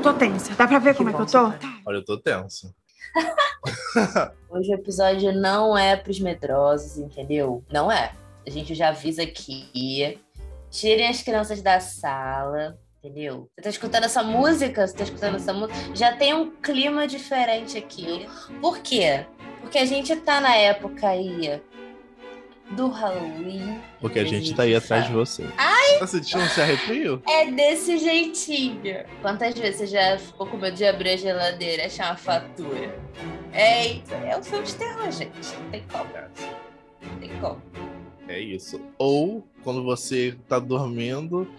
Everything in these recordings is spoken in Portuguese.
tô tensa. Dá pra ver Que como é que eu tô? saber. Olha, eu tô tenso. Hoje o episódio não é pros medrosos, entendeu? Não é. A gente já avisa aqui. Tirem as crianças da sala, entendeu? Você tá escutando essa música? Você tá escutando essa música? Já tem um clima diferente aqui. Por quê? Porque a gente tá na época aí do Halloween. Porque a gente tá aí atrás de você. Tá sentindo esse arrepio? É desse jeitinho. Quantas vezes você já ficou com medo de abrir a geladeira e achar uma fatura? Eita, é um filme de terror, gente. Não tem como. Não tem como. É isso. Ou quando você tá dormindo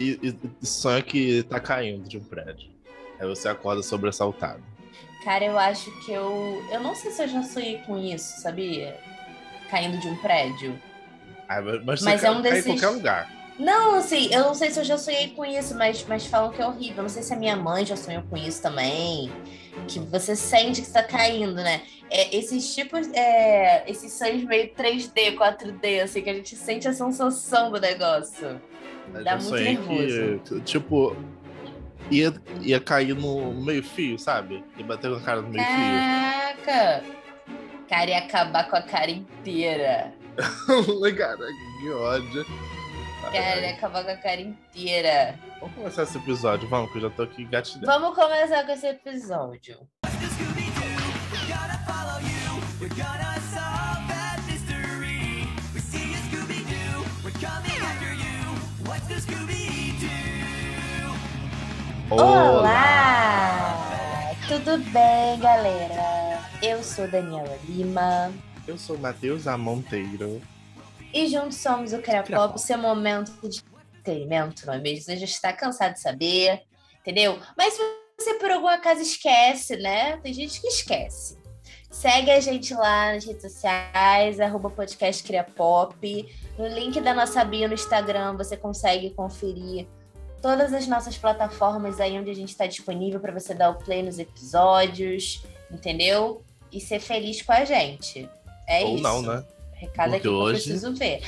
e, e- e sonha que tá caindo de um prédio. Aí você acorda sobressaltado. Cara, eu acho que eu. Eu não sei se eu já sonhei com isso, sabia? Caindo de um prédio. Ah, mas mas é um desses- em qualquer lugar. Não, assim, eu não sei se eu já sonhei com isso, mas, mas falam que é horrível. Eu não sei se a minha mãe já sonhou com isso também. Que você sente que está caindo, né? É, esses tipos, é, esses sonhos meio 3D, 4D, assim, que a gente sente a sensação do negócio. Eu Dá muito nervoso. que, tipo, ia, ia cair no meio-fio, sabe? E bater com a cara no É. meio-fio. Caraca! Cara, ia acabar com a cara inteira. Legal, que ódio. Cara, ia acabar com a cara inteira. Vamos começar esse episódio, vamos, que eu já tô aqui gatilhando. Vamos começar com esse episódio. Olá! Tudo bem, galera? Eu sou Daniela Lima Eu sou Matheus A. Monteiro. e juntos somos o. Criapop, seu momento de entretenimento, não é mesmo? Você já está cansado de saber, entendeu? Mas se você por algum acaso esquece, né? Tem gente que esquece. Segue a gente lá nas redes sociais, arroba podcast Criapop. No link da nossa bio no Instagram você consegue conferir todas as nossas plataformas aí onde a gente está disponível para você dar o play nos episódios, entendeu? E ser feliz com a gente. É Ou isso. não, né? Recado Porque aqui que eu hoje- preciso ver.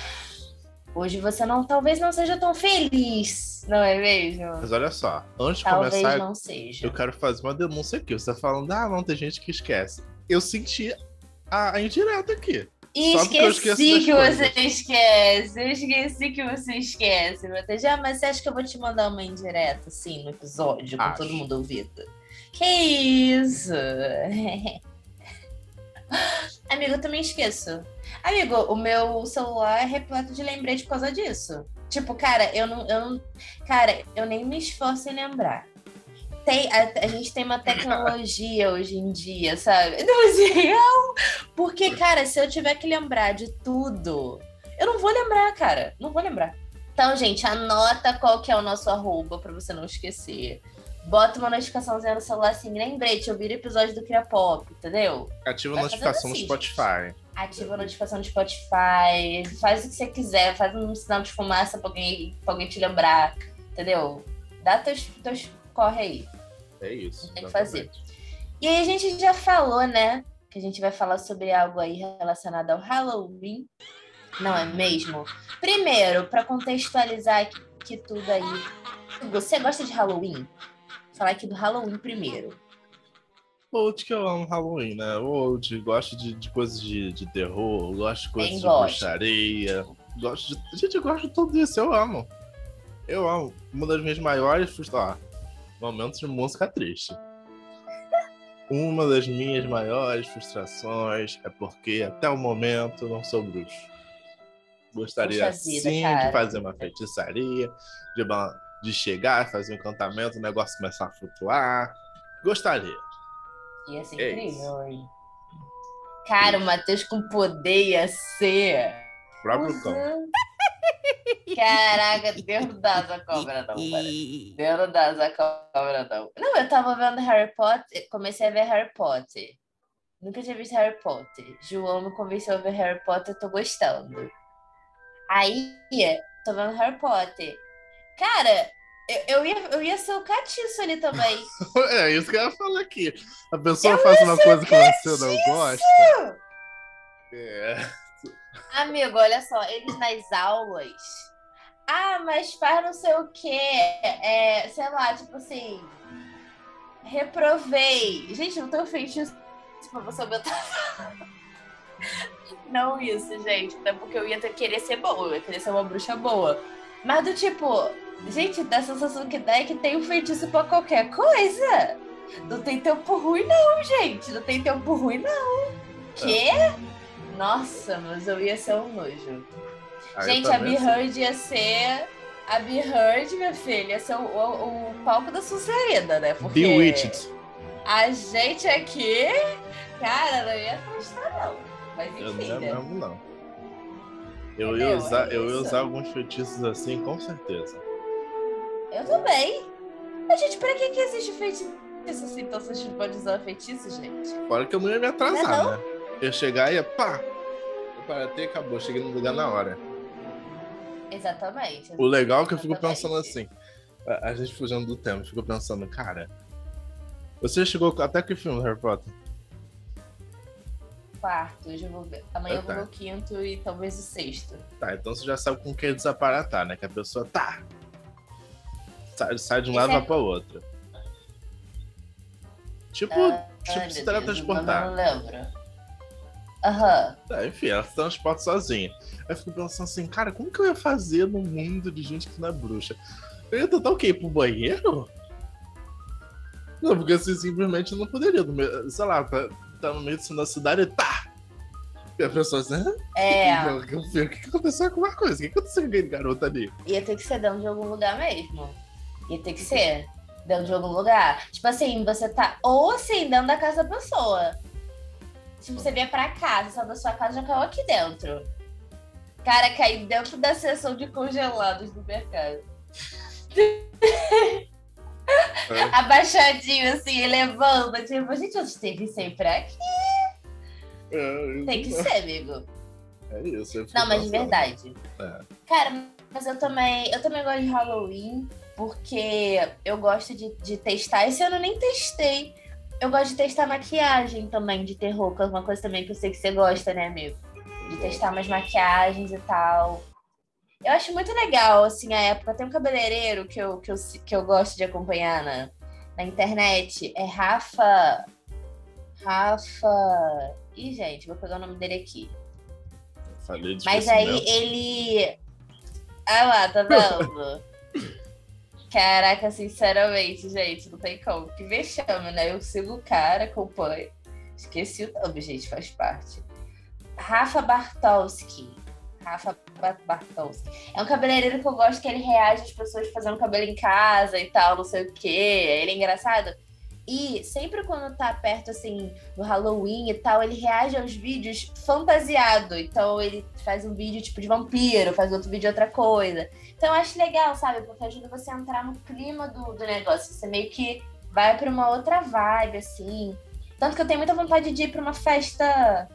Hoje você não, talvez não seja tão feliz, não é mesmo? Mas olha só, antes de Talvez começar, não seja. eu quero fazer uma denúncia aqui. Você tá falando, ah, não, tem gente que esquece. Eu senti a, a indireta aqui. E Só eu esqueci que coisas. você esquece. Eu esqueci que você esquece, Matheus. Já, mas você acha que eu vou te mandar uma indireta, assim, no episódio, com Acho. todo mundo ouvindo? Que isso? Amigo, eu também esqueço. Amigo, o meu celular é repleto de lembrete por causa disso. Tipo, cara, eu não, eu não. Cara, eu nem me esforço em lembrar. Tem, a, a gente tem uma tecnologia hoje em dia, sabe? Não, assim, não. Porque, cara, se eu tiver que lembrar de tudo, eu não vou lembrar, cara. Não vou lembrar. Então, gente, anota qual que é o nosso arroba pra você não esquecer. Bota uma notificaçãozinha no celular assim, lembrete, eu vi o episódio do Cria Pop, entendeu? Ativa a notificação no Spotify. Ativa a notificação do Spotify, faz o que você quiser, faz um sinal de fumaça pra alguém, pra alguém te lembrar, entendeu? Dá teus, teus corre aí. É isso. Tem que fazer. E aí a gente já falou, né? Que a gente vai falar sobre algo aí relacionado ao Halloween. Não é mesmo? Primeiro, para contextualizar aqui, aqui tudo aí. Você gosta de Halloween? Falar aqui do Halloween primeiro. Old que eu amo Halloween, né? Old, gosto de, de coisas de, de terror, gosto de coisas Bem de gosto. bruxaria. Gosto de. Gente, eu gosto de tudo isso, eu amo. Eu amo. Uma das minhas maiores frustrações. Momentos de música triste. Uma das minhas maiores frustrações é porque até o momento não sou bruxo. Gostaria vida, sim cara. de fazer uma feitiçaria, de, de chegar, fazer um encantamento, o negócio começar a flutuar. Gostaria. Ia ser É incrível, hein? Cara, o Matheus com poder ia ser. O próprio cão. Uhum. Caraca, Deus não dá essa cobra, não, cara. Deus não dá essa cobra, não. Não, eu tava vendo Harry Potter, comecei a ver Harry Potter. Nunca tinha visto Harry Potter. João me convenceu a ver Harry Potter, eu tô gostando. Aí, tô vendo Harry Potter. Cara, eu, eu, ia, eu ia ser o catiço ali também. É isso que eu ia falar aqui. A pessoa faz uma coisa que você não gosta. É. Amigo, olha só, eles nas aulas. Ah, mas faz não sei o quê. É, sei lá, tipo assim. Reprovei. Gente, não tenho feitiço pra você aumentar. Não isso, gente. Até porque eu ia ter, querer ser boa, eu ia querer ser uma bruxa boa. Mas do tipo, gente, dá a sensação que dá é que tem um feitiço pra qualquer coisa. Não tem tempo ruim, não, gente. Não tem tempo ruim, não. Quê? Nossa, mas eu ia ser um nojo. Aí gente, a B-Heard ia ser. A B-Heard, minha filha, ia ser o, o, o palco da Sucerida, né? Porque Bewitched. a gente aqui, cara, não ia gostar, não. Mas Eu não enfim, ia né? mesmo, não. Eu ia, Entendeu? usar, É eu ia usar alguns feitiços assim, com certeza. Eu também. Mas, gente, pra que, que existe feitiço assim? Então vocês podem usar feitiço, gente? Fora que eu não ia me atrasar, Não é né? Eu chegar e ia, pá! Eu paratei e acabou. Cheguei no lugar na hora. Exatamente. O legal é que eu fico Exatamente. pensando assim. A, a gente fugindo do tema, eu fico pensando, cara. Você chegou até que filme, Harry Potter? Quarto, hoje eu vou ver. Amanhã eu vou Tá. ver o quinto e talvez o sexto. Tá, então você já sabe com quem desaparatar, né? Que a pessoa tá. Sai, sai de um Esse lado e é- vai pra outro. Tipo, Ai, tipo se teletransportar. Não lembro. Aham. É, enfim, ela se transporta sozinha. Aí eu fico pensando assim, cara, como que eu ia fazer num mundo de gente que não é bruxa? Eu ia tentar o quê? Ir pro banheiro? Não, porque assim, simplesmente eu não poderia. no meio- Sei lá, tá, tá no meio do da cidade e tá! E a pessoa assim, "Hã? É, o que, que, aconteceu com uma coisa? O que aconteceu com aquele garoto ali? ia ter que ser dentro de algum lugar mesmo. Ia ter que ser dentro de algum lugar. Tipo assim, você tá. Ou assim, dentro da casa da pessoa. Tipo, você vier pra casa, saiu da sua casa já caiu aqui dentro. Cara, cair dentro da seção de congelados do mercado. É. Abaixadinho, assim, elevando. Tipo, gente, eu esteve sempre aqui. É, Tem que ser, amigo. É isso. Não, mas de verdade. É. Cara, mas eu também, eu também gosto de Halloween, porque eu gosto de, de testar. Esse ano eu nem testei. Eu gosto de testar maquiagem também de terror, que é uma coisa também que eu sei que você gosta, né, amigo? De testar umas maquiagens e tal. Eu acho muito legal, assim, a época. Tem um cabeleireiro que eu, que eu, que eu gosto de acompanhar na, na internet. É Rafa. Rafa. Ih, gente, vou pegar o nome dele aqui. Falei de Mas aí ele. Ah lá, tá vendo? Caraca, sinceramente, gente, não tem como. Que vexame, né? Eu sigo o cara, acompanho. Esqueci o nome, gente, faz parte. Rafa Bartowski. Rafa Ba- Bartowski. É um cabeleireiro que eu gosto que ele reage às pessoas fazendo cabelo em casa e tal, não sei o quê. Ele é engraçado. E sempre quando tá perto, assim, do Halloween e tal, ele reage aos vídeos fantasiado. Então ele faz um vídeo tipo de vampiro, faz outro vídeo de outra coisa. Então eu acho legal, sabe? Porque ajuda você a entrar no clima do, do negócio. Você meio que vai pra uma outra vibe, assim. Tanto que eu tenho muita vontade de ir pra uma festa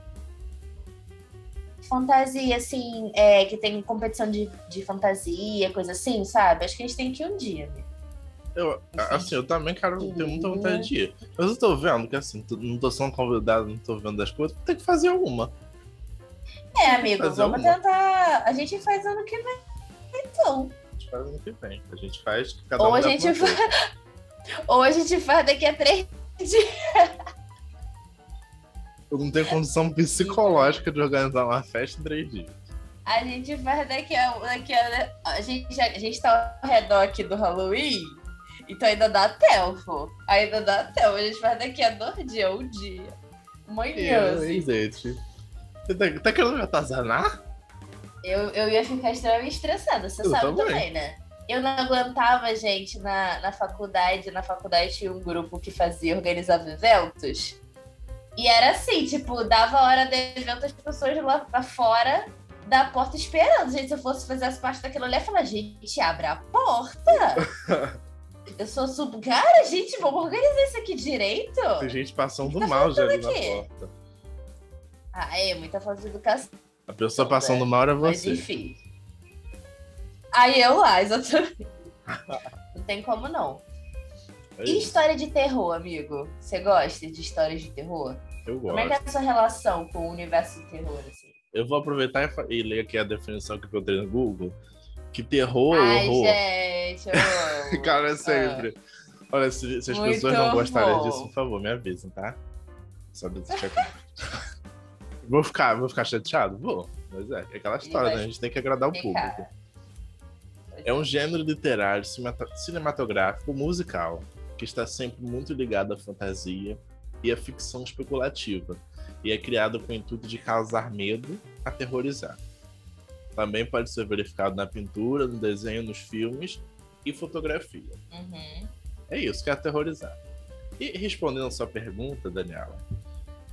fantasia, assim, é, que tem competição de, de fantasia, coisa assim, sabe? Acho que a gente tem que ir um dia. né? Eu, assim, eu também quero ter muita vontade de ir. Mas eu tô vendo que assim, não tô sendo convidado, não tô vendo as coisas, tem que fazer uma. É, amigo, vamos tentar. A gente faz ano que vem, então. A gente faz ano que vem. A gente faz cada Ou um a gente pra uma fa- coisa. Ou a gente faz daqui a três dias. Eu não tenho condição psicológica de organizar uma festa em três dias. A gente faz daqui a. Daqui a, a, gente, a gente tá ao redor aqui do Halloween, então ainda dá tempo. Ainda dá tempo. A gente faz daqui a dois dias, um dia. Manhã, assim. gente? Você tá, tá querendo me atazanar? Eu, eu ia ficar extremamente estressada, você Eu sabe também. também, né? Eu não aguentava, gente, na, na faculdade. Na faculdade tinha um grupo que fazia, organizava eventos. E era assim, tipo, dava a hora do evento, as pessoas lá pra fora da porta esperando. Gente, se eu fosse fazer as parte daquilo ali, eu ia falar, gente, abre a porta! eu sou sub. Cara, gente, vamos organizar isso aqui direito? Tem gente passando tá mal já ali faltando na aqui? porta. Ah, é, muita falta de educação. A pessoa passando mal é Mas você. enfim. Aí eu lá, exatamente. não tem como não. É E história de terror, amigo? Você gosta de histórias de terror? Eu Como é que é gosto. a sua relação com o universo de terror, assim? Eu vou aproveitar e, e ler aqui a definição que eu encontrei no Google. Que terror, Ai, horror. gente, eu. Cara, é Ah. sempre. Olha, se, se as Muito pessoas não gostarem bom. disso, por favor, me avisem, tá? Só deixa Vou ficar, vou ficar chateado? Vou. Mas é, é aquela história, né? A gente tem que agradar o público. É um gênero literário, cinema- cinematográfico, musical, que está sempre muito ligado à fantasia e à ficção especulativa, e é criado com o intuito de causar medo, aterrorizar. Também pode ser verificado na pintura, no desenho, nos filmes e fotografia. Uhum. É isso, que é aterrorizar. E respondendo a sua pergunta, Daniela,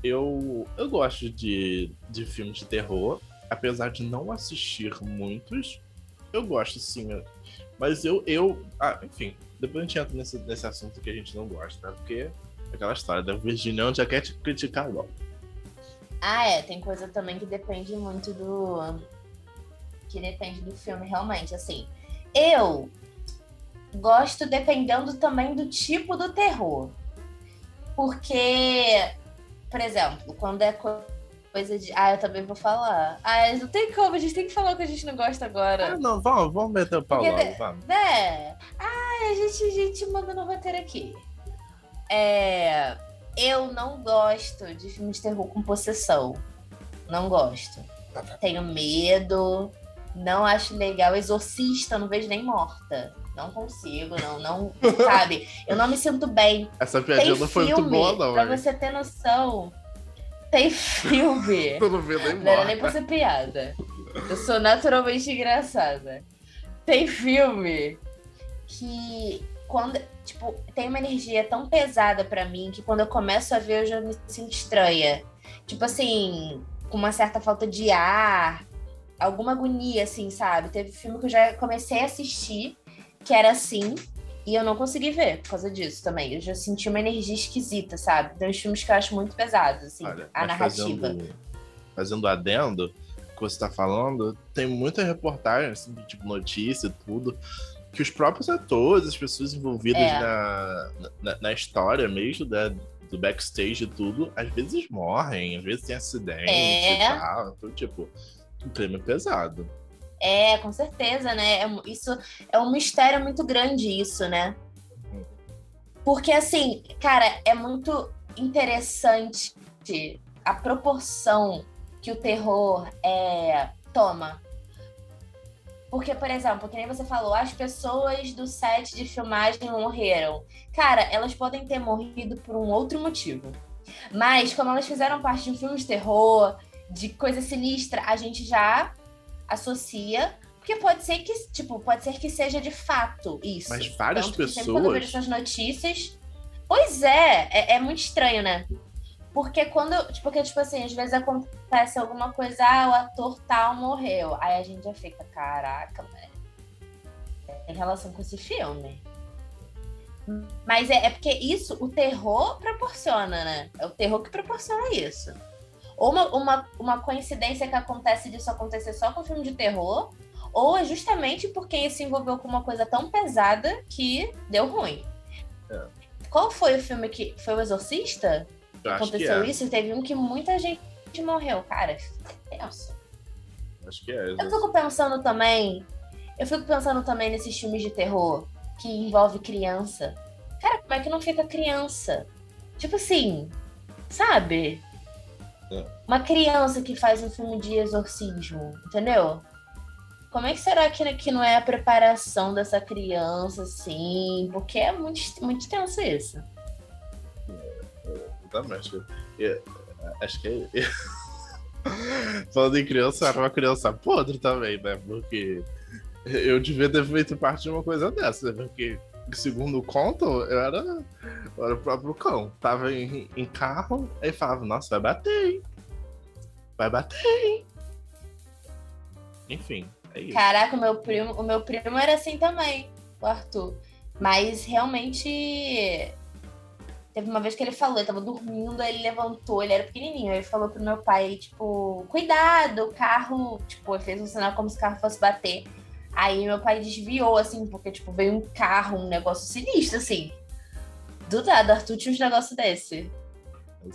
eu, eu gosto de, de filmes de terror, apesar de não assistir muitos, eu gosto sim. Mas eu, eu ah, enfim, depois a gente entra nesse, nesse assunto que a gente não gosta, né? Porque é aquela história da Virginião já quer te criticar logo. Ah, é, tem coisa também que depende muito do. Que depende do filme, realmente. Assim, eu gosto dependendo também do tipo do terror. Porque, por exemplo, quando é co- coisa de. Ah, eu também vou falar. Ah, não tem como, a gente tem que falar o que a gente não gosta Ah, agora. não, vamos, vamos meter o pau Porque logo, vamos. Né? Ah, a gente, a gente manda no roteiro aqui. É, eu não gosto de filmes de terror com possessão. Não gosto. Tenho medo. Não acho legal. Exorcista, não vejo nem morta. Não consigo, não, não, sabe? Eu não me sinto bem. Essa piadinha não foi muito boa, não. pra hein? você ter noção. Tem filme. Tu não viu nem Não era nem pra morta. ser piada. Eu sou naturalmente engraçada. Tem filme que quando, tipo, tem uma energia tão pesada pra mim que quando eu começo a ver eu já me sinto estranha. Tipo assim, com uma certa falta de ar, alguma agonia assim, sabe? Teve filme que eu já comecei a assistir que era assim e eu não consegui ver por causa disso também. Eu já senti uma energia esquisita, sabe? Tem uns filmes que eu acho muito pesados, assim, Olha, a narrativa. Fazendo, fazendo adendo, que você tá falando, tem muita reportagem, assim, de, tipo, notícia e tudo, que os próprios atores, as pessoas envolvidas É. na, na, na história mesmo, da, do backstage e tudo, às vezes morrem, às vezes tem acidente É. e tal. Então, tipo, o clima pesado. É, com certeza, né? É isso é um mistério muito grande, isso, né? Porque, assim, cara, é muito interessante a proporção que o terror é, toma. Porque, por exemplo, que nem você falou, as pessoas do set de filmagem morreram. Cara, elas podem ter morrido por um outro motivo. Mas, como elas fizeram parte de um filme de terror, de coisa sinistra, a gente já associa. Porque pode ser que, tipo, pode ser que seja de fato isso. Mas várias Tanto que sempre quando eu vejo pessoas. essas notícias. Pois é, é, é muito estranho, né? Porque quando. Tipo, porque, tipo assim, às vezes acontece alguma coisa, ah, o ator tal morreu. Aí a gente já fica, caraca, velho. Tem relação com esse filme. Mas é, é porque isso, o terror proporciona, né? É o terror que proporciona isso. Ou uma, uma, uma coincidência que acontece disso acontecer só com filme de terror, ou é justamente porque ele se envolveu com uma coisa tão pesada que deu ruim. É. Qual foi o filme que. Foi o Exorcista? Eu Aconteceu é. isso e teve um que muita gente morreu. Cara, tenso. Acho que é. Eu fico pensando também. Eu fico pensando também nesses filmes de terror que envolve criança. Cara, como é que não fica criança? Tipo assim, sabe? É. Uma criança que faz um filme de exorcismo, entendeu? Como é que será que, que não é a preparação dessa criança, assim? Porque é muito, muito tenso isso. Exatamente. Eu- acho que é. Falando em criança, era uma criança podre também, né? Porque eu devia ter feito parte de uma coisa dessa, né? Porque, segundo contam, eu era, eu era o próprio cão. Tava em, em carro, aí falava, nossa, vai bater, hein? Vai bater, hein? Enfim, é isso. Caraca, o meu primo, o meu primo era assim também, o Arthur. Mas realmente teve uma vez que ele falou, ele tava dormindo, aí ele levantou, ele era pequenininho, ele falou pro meu pai, tipo, cuidado, o carro, tipo, ele fez um sinal como se o carro fosse bater. Aí meu pai desviou, assim, porque, tipo, veio um carro, um negócio sinistro, assim. Do nada, Arthur tinha uns negócios desse.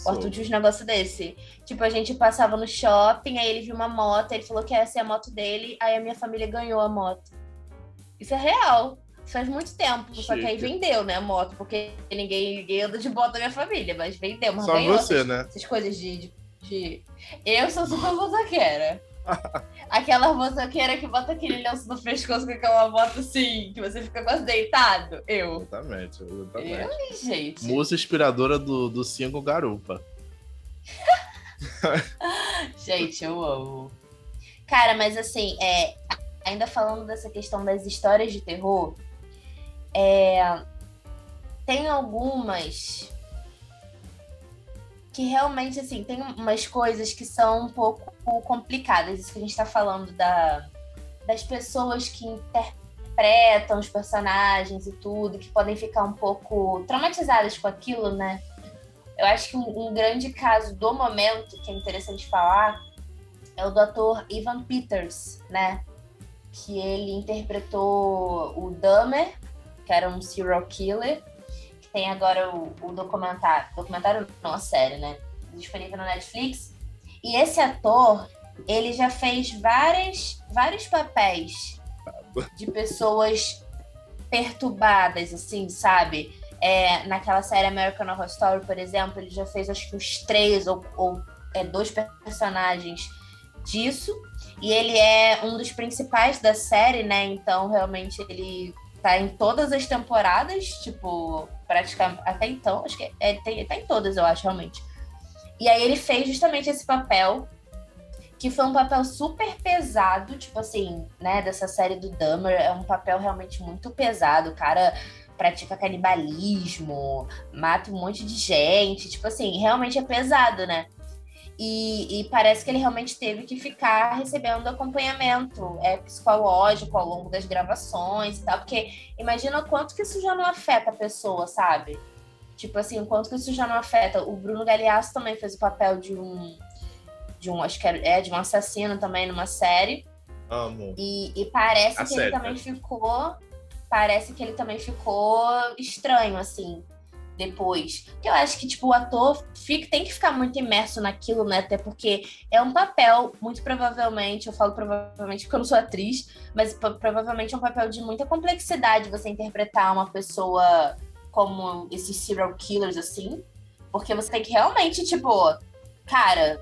O Arthur tinha uns negócios desse. Tipo, a gente passava no shopping, aí ele viu uma moto, ele falou que essa é a moto dele, aí a minha família ganhou a moto. Isso é real. faz muito tempo. Só que aí vendeu, né, a moto, porque ninguém, ninguém anda de moto na minha família, mas vendeu. Mas Só ganhou você, essas, né? essas coisas de, de, de- Eu sou super motoqueira. Aquela motoqueira que bota aquele lenço no pescoço com aquela moto assim, que você fica quase deitado. Eu. Exatamente, exatamente. Eu, gente. Música inspiradora do, do Cinco Garupa. Gente, eu amo. Cara, mas assim, é, ainda falando dessa questão das histórias de terror, é, tem algumas que realmente, assim, tem umas coisas que são um pouco complicadas. Isso que a gente tá falando da, das pessoas que interpretam os personagens e tudo, que podem ficar um pouco traumatizadas com aquilo, né? Eu acho que um, um grande caso do momento, que é interessante falar, é o do ator Ivan Peters, né? Que ele interpretou o Dahmer, que era um serial killer, que tem agora o, o documentário, documentário não, a série, né? Disponível no Netflix. E esse ator, ele já fez várias, vários papéis de pessoas perturbadas, assim, sabe? É, naquela série American Horror Story, por exemplo, ele já fez acho que uns três ou, ou é, dois personagens disso. E ele é um dos principais da série, né? Então, realmente, ele tá em todas as temporadas, tipo, praticamente. Até então, acho que é, tem, tá em todas, eu acho, realmente. E aí ele fez justamente esse papel, que foi um papel super pesado, tipo assim, né? Dessa série do Dahmer. É um papel realmente muito pesado. O cara pratica canibalismo, mata um monte de gente. Tipo assim, realmente é pesado, né? E, e, parece que ele realmente teve que ficar recebendo acompanhamento é, psicológico ao longo das gravações e tal, porque imagina o quanto que isso já não afeta a pessoa, sabe? Tipo assim, o quanto que isso já não afeta. O Bruno Galhaço também fez o papel de um. De um, acho que é de um assassino também numa série. Amo. E, e parece A que série, ele também né? ficou. Parece que ele também ficou estranho, assim, depois. Porque eu acho que, tipo, o ator fica, tem que ficar muito imerso naquilo, né? Até porque é um papel, muito provavelmente, eu falo provavelmente porque eu não sou atriz, mas pro- provavelmente é um papel de muita complexidade você interpretar uma pessoa como esses serial killers, assim. Porque você tem que realmente, tipo, cara,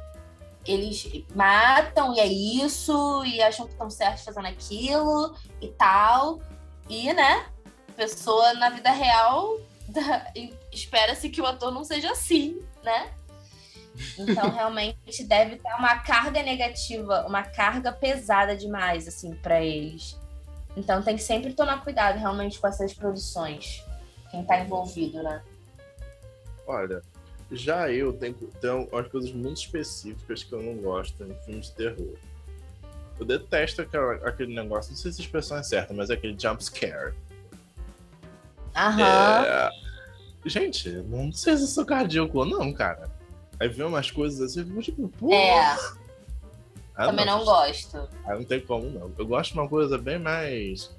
eles matam e é isso, e acham que estão certos fazendo aquilo e tal. E, né, pessoa na vida real espera-se que o ator não seja assim, né? Então, realmente deve ter uma carga negativa, uma carga pesada demais, assim, pra eles. Então, tem que sempre tomar cuidado, realmente, com essas produções. Quem tá envolvido, né? Olha, já eu tenho, tenho umas coisas muito específicas que eu não gosto em filmes de terror. Eu detesto aquela- aquele negócio, não sei se a expressão é certa, mas é aquele jump scare. Aham. É... Gente, não sei se eu sou cardíaco ou não, cara. Aí vê umas coisas assim, eu fico tipo, pô. É, ah, também não gosto. Ah, não tem como não. Eu gosto de uma coisa bem mais.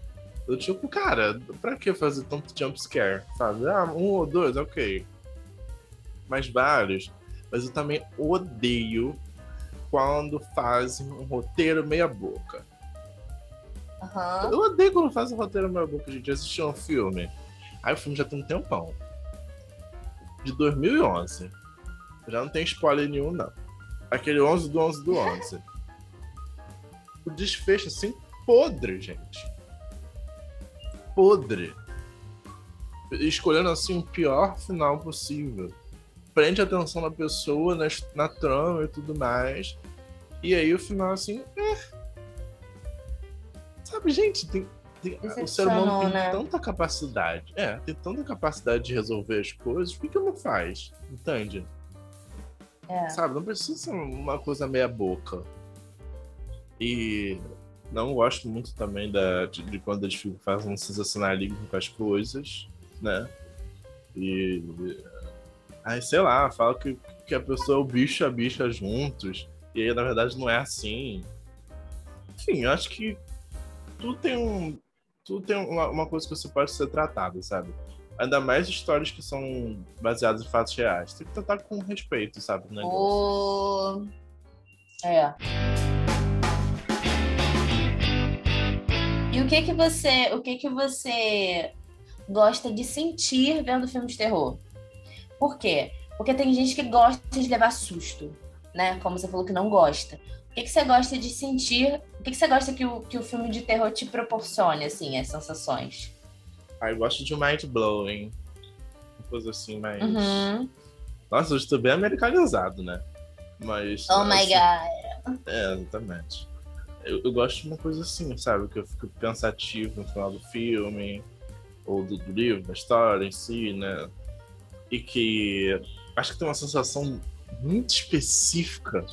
Eu tipo, cara, pra que fazer tanto jump scare? Sabe? Ah, um ou dois, ok. Mas vários. Mas eu também odeio quando fazem um roteiro meia boca. Aham. Eu odeio quando fazem um roteiro meia boca, gente. Eu assisti um filme. Aí o filme já tem um tempão. De 2011. Já não tem spoiler nenhum, não. Aquele 11 do 11 do 11. o desfecho, assim, podre, gente. Podre. Escolhendo, assim, o pior final possível. Prende a atenção da pessoa na, na trama e tudo mais. E aí o final, assim, é. Sabe, gente, tem, tem- o ser humano tem né? tanta capacidade. É, tem tanta capacidade de resolver as coisas, por que não faz? Entende? É. Sabe, não precisa ser uma coisa meia boca. E não gosto muito também da, de, de quando eles ficam fazendo sensacionalismo com as coisas, né? E. Aí, sei lá, fala que, que a pessoa é o bicho e a bicha juntos. E aí, na verdade, não é assim. Enfim, eu acho que tudo tem um. Tudo tem uma, uma coisa que você pode ser tratado, sabe? Ainda mais histórias que são baseadas em fatos reais. Tem que tratar com respeito, sabe? o negócio. O... É. E o que que você, o que que você gosta de sentir vendo filme de terror? Por quê? Porque tem gente que gosta de levar susto, né? Como você falou que não gosta. O que, que você gosta de sentir? O que, que você gosta que o, que o filme de terror te proporcione, assim, as sensações? Ah, eu gosto de mind blowing. Uma coisa assim, mais. Uhum. Nossa, eu estou bem americanizado, né? Mas. Oh my assim, god. É, exatamente. Eu, eu gosto de uma coisa assim, sabe? Que eu fico pensativo no final do filme, ou do, do livro, da história em si, né? E que acho que tem uma sensação muito específica.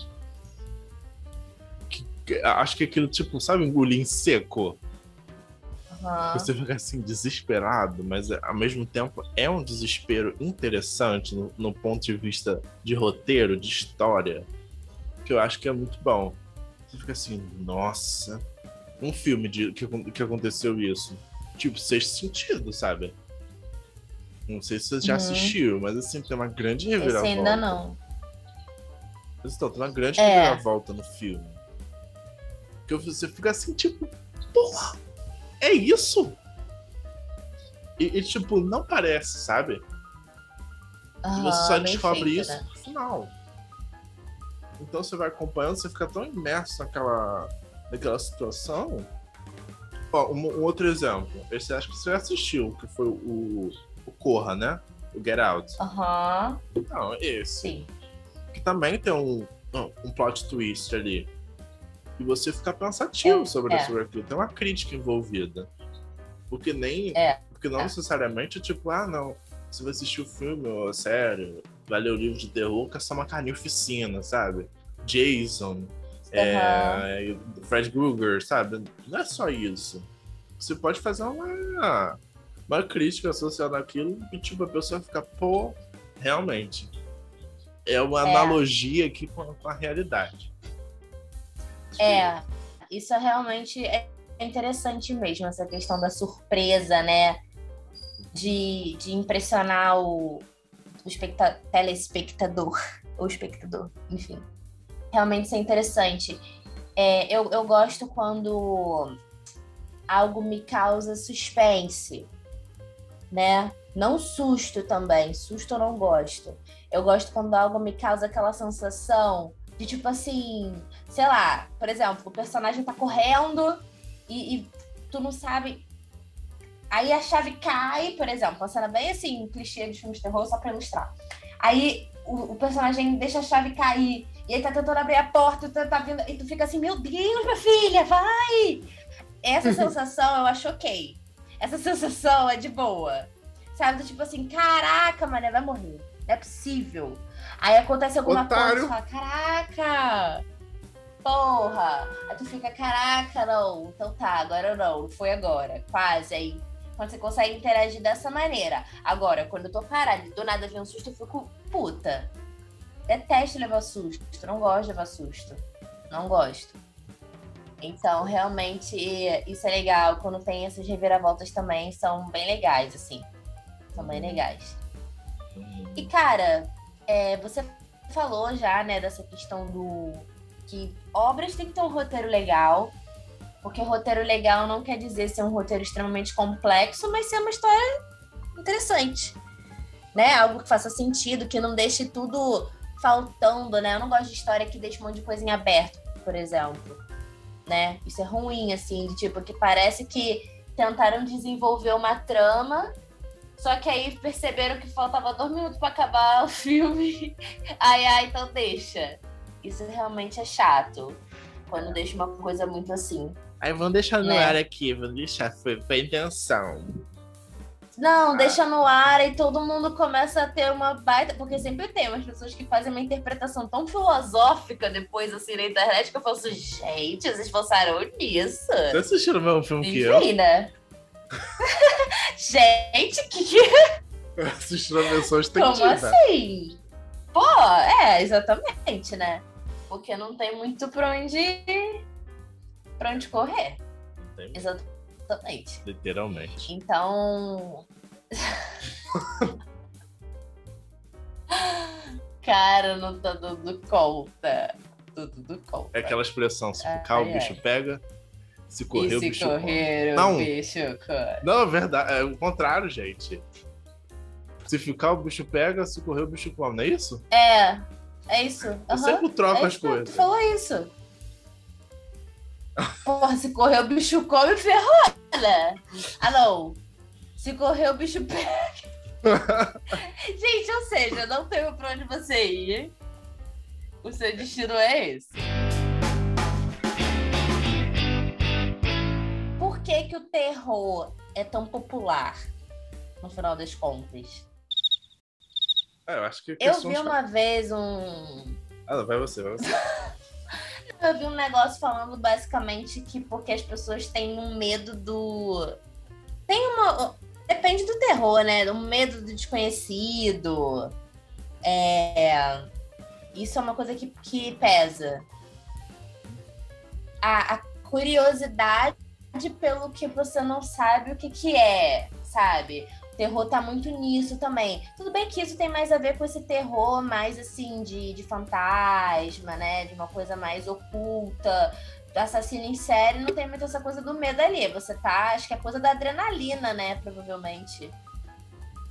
Que, que- acho que é aquilo, tipo, sabe, engolir em seco? Uhum. Você fica assim, desesperado, mas ao mesmo tempo é um desespero interessante no, no ponto de vista de roteiro, de história, que eu acho que é muito bom. Você fica assim, nossa, um filme de, que, que aconteceu isso. Tipo, sexto sentido, sabe? Não sei se você já Uhum. assistiu, mas assim, tem uma grande Esse reviravolta. ainda não. Mas então, tem uma grande É. reviravolta no filme. Que você fica assim, tipo, porra, é isso? E, e, tipo, não parece, sabe? E você só descobre feito, isso né? no final. Então você vai acompanhando, você fica tão imerso naquela, naquela situação. Ó, um, um outro exemplo. Esse acho que você assistiu, que foi o, o Corra, né? O Get Out. Aham, Não, esse. sim. que também tem um, um plot twist ali. E você fica pensativo É, sobre, é. sobre aquilo. Tem uma crítica envolvida. Porque nem. É, Porque não é. necessariamente, tipo, ah, não. Você vai assistir o filme ou a série, vai ler o livro de terror, que é só uma carnificina, sabe? Jason, é, Fred Krueger, sabe? Não é só isso. Você pode fazer uma, uma crítica associada àquilo e, tipo, a pessoa fica, pô, realmente. É uma É. analogia aqui com a, com a realidade. É, isso é realmente é interessante mesmo, essa questão da surpresa, né? De, de impressionar o, o especta- telespectador, ou espectador, enfim. Realmente isso é interessante. É, eu, eu gosto quando algo me causa suspense, né? Não susto também, susto eu não gosto. Eu gosto quando algo me causa aquela sensação de tipo assim, sei lá, por exemplo, o personagem tá correndo e, e tu não sabe. Aí a chave cai, por exemplo, uma cena bem assim, clichê de filmes de terror, só pra ilustrar. Aí o, o personagem deixa a chave cair, e ele tá tentando abrir a porta, tu tá vindo, e tu fica assim, meu Deus, minha filha, vai! Essa sensação eu acho ok. Essa sensação é de boa. Sabe? Do tipo assim, caraca, mané, vai morrer. Não é possível. Aí acontece alguma Otário. coisa, tu fala, caraca! Porra! Aí tu fica, caraca, não. Então tá, agora não. Foi agora. Quase. Aí quando você consegue interagir dessa maneira. Agora, quando eu tô parada e do nada vem um susto, eu fico, puta. Detesto levar susto. Não gosto de levar susto. Não gosto. Então, realmente, isso é legal. Quando tem essas reviravoltas também, são bem legais, assim. São bem legais. E, cara, é, você falou já, né, dessa questão do. que obras têm que ter um roteiro legal. Porque roteiro legal não quer dizer ser um roteiro extremamente complexo, mas ser uma história interessante. Né? Algo que faça sentido, que não deixe tudo faltando, né? Eu não gosto de história que deixa um monte de coisa em aberto, por exemplo. Né? Isso é ruim, assim, de tipo, que parece que tentaram desenvolver uma trama, só que aí perceberam que faltava dois minutos para acabar o filme. Ai, ai, então deixa. Isso realmente é chato. Quando deixa uma coisa muito assim. Aí vamos deixar no Né? ar aqui, vamos deixar, foi, foi a intenção. Não, deixa no ar e todo mundo começa a ter uma baita. Porque sempre tem umas pessoas que fazem uma interpretação tão filosófica depois, assim, na internet, que eu falo assim, gente, vocês pensaram nisso? Você assistiu o mesmo filme que eu? Enfim, né? gente, que, que Eu assisti na versão Como estendida. assim? Pô, é, exatamente, né? Porque não tem muito pra onde. Pra onde correr. Não Exatamente. Literalmente. Então. Cara, não tá dando conta. Dando conta. É aquela expressão, se Ai, ficar, o ai. bicho pega. Se correr, e o se bicho correr, Não. o bicho corre. Não, é verdade. É o contrário, gente. Se ficar, o bicho pega. Se correr, o bicho come. Não é isso? É, é isso. Eu aham. sempre troco É as coisas. Tu falou isso. Porra, se correr o bicho come, ferrou, né? Ah, não. Se correr o bicho pega. Gente, ou seja, não tenho pra onde você ir. O seu destino é esse. Por que que o terror é tão popular, no final das contas? É, eu acho que. Eu vi de- uma vez um, Ah, vai você, vai você. Eu vi um negócio falando basicamente que porque as pessoas têm um medo do. Tem uma. Depende do terror, né? Um medo do desconhecido. É... Isso é uma coisa que, que pesa. A, a curiosidade pelo que você não sabe o que, que é, sabe? Terror tá muito nisso também. Tudo bem que isso tem mais a ver com esse terror mais assim de, de fantasma, né? De uma coisa mais oculta. Do assassino em série não tem muito essa coisa do medo ali. Você tá, acho que é coisa da adrenalina, né? Provavelmente.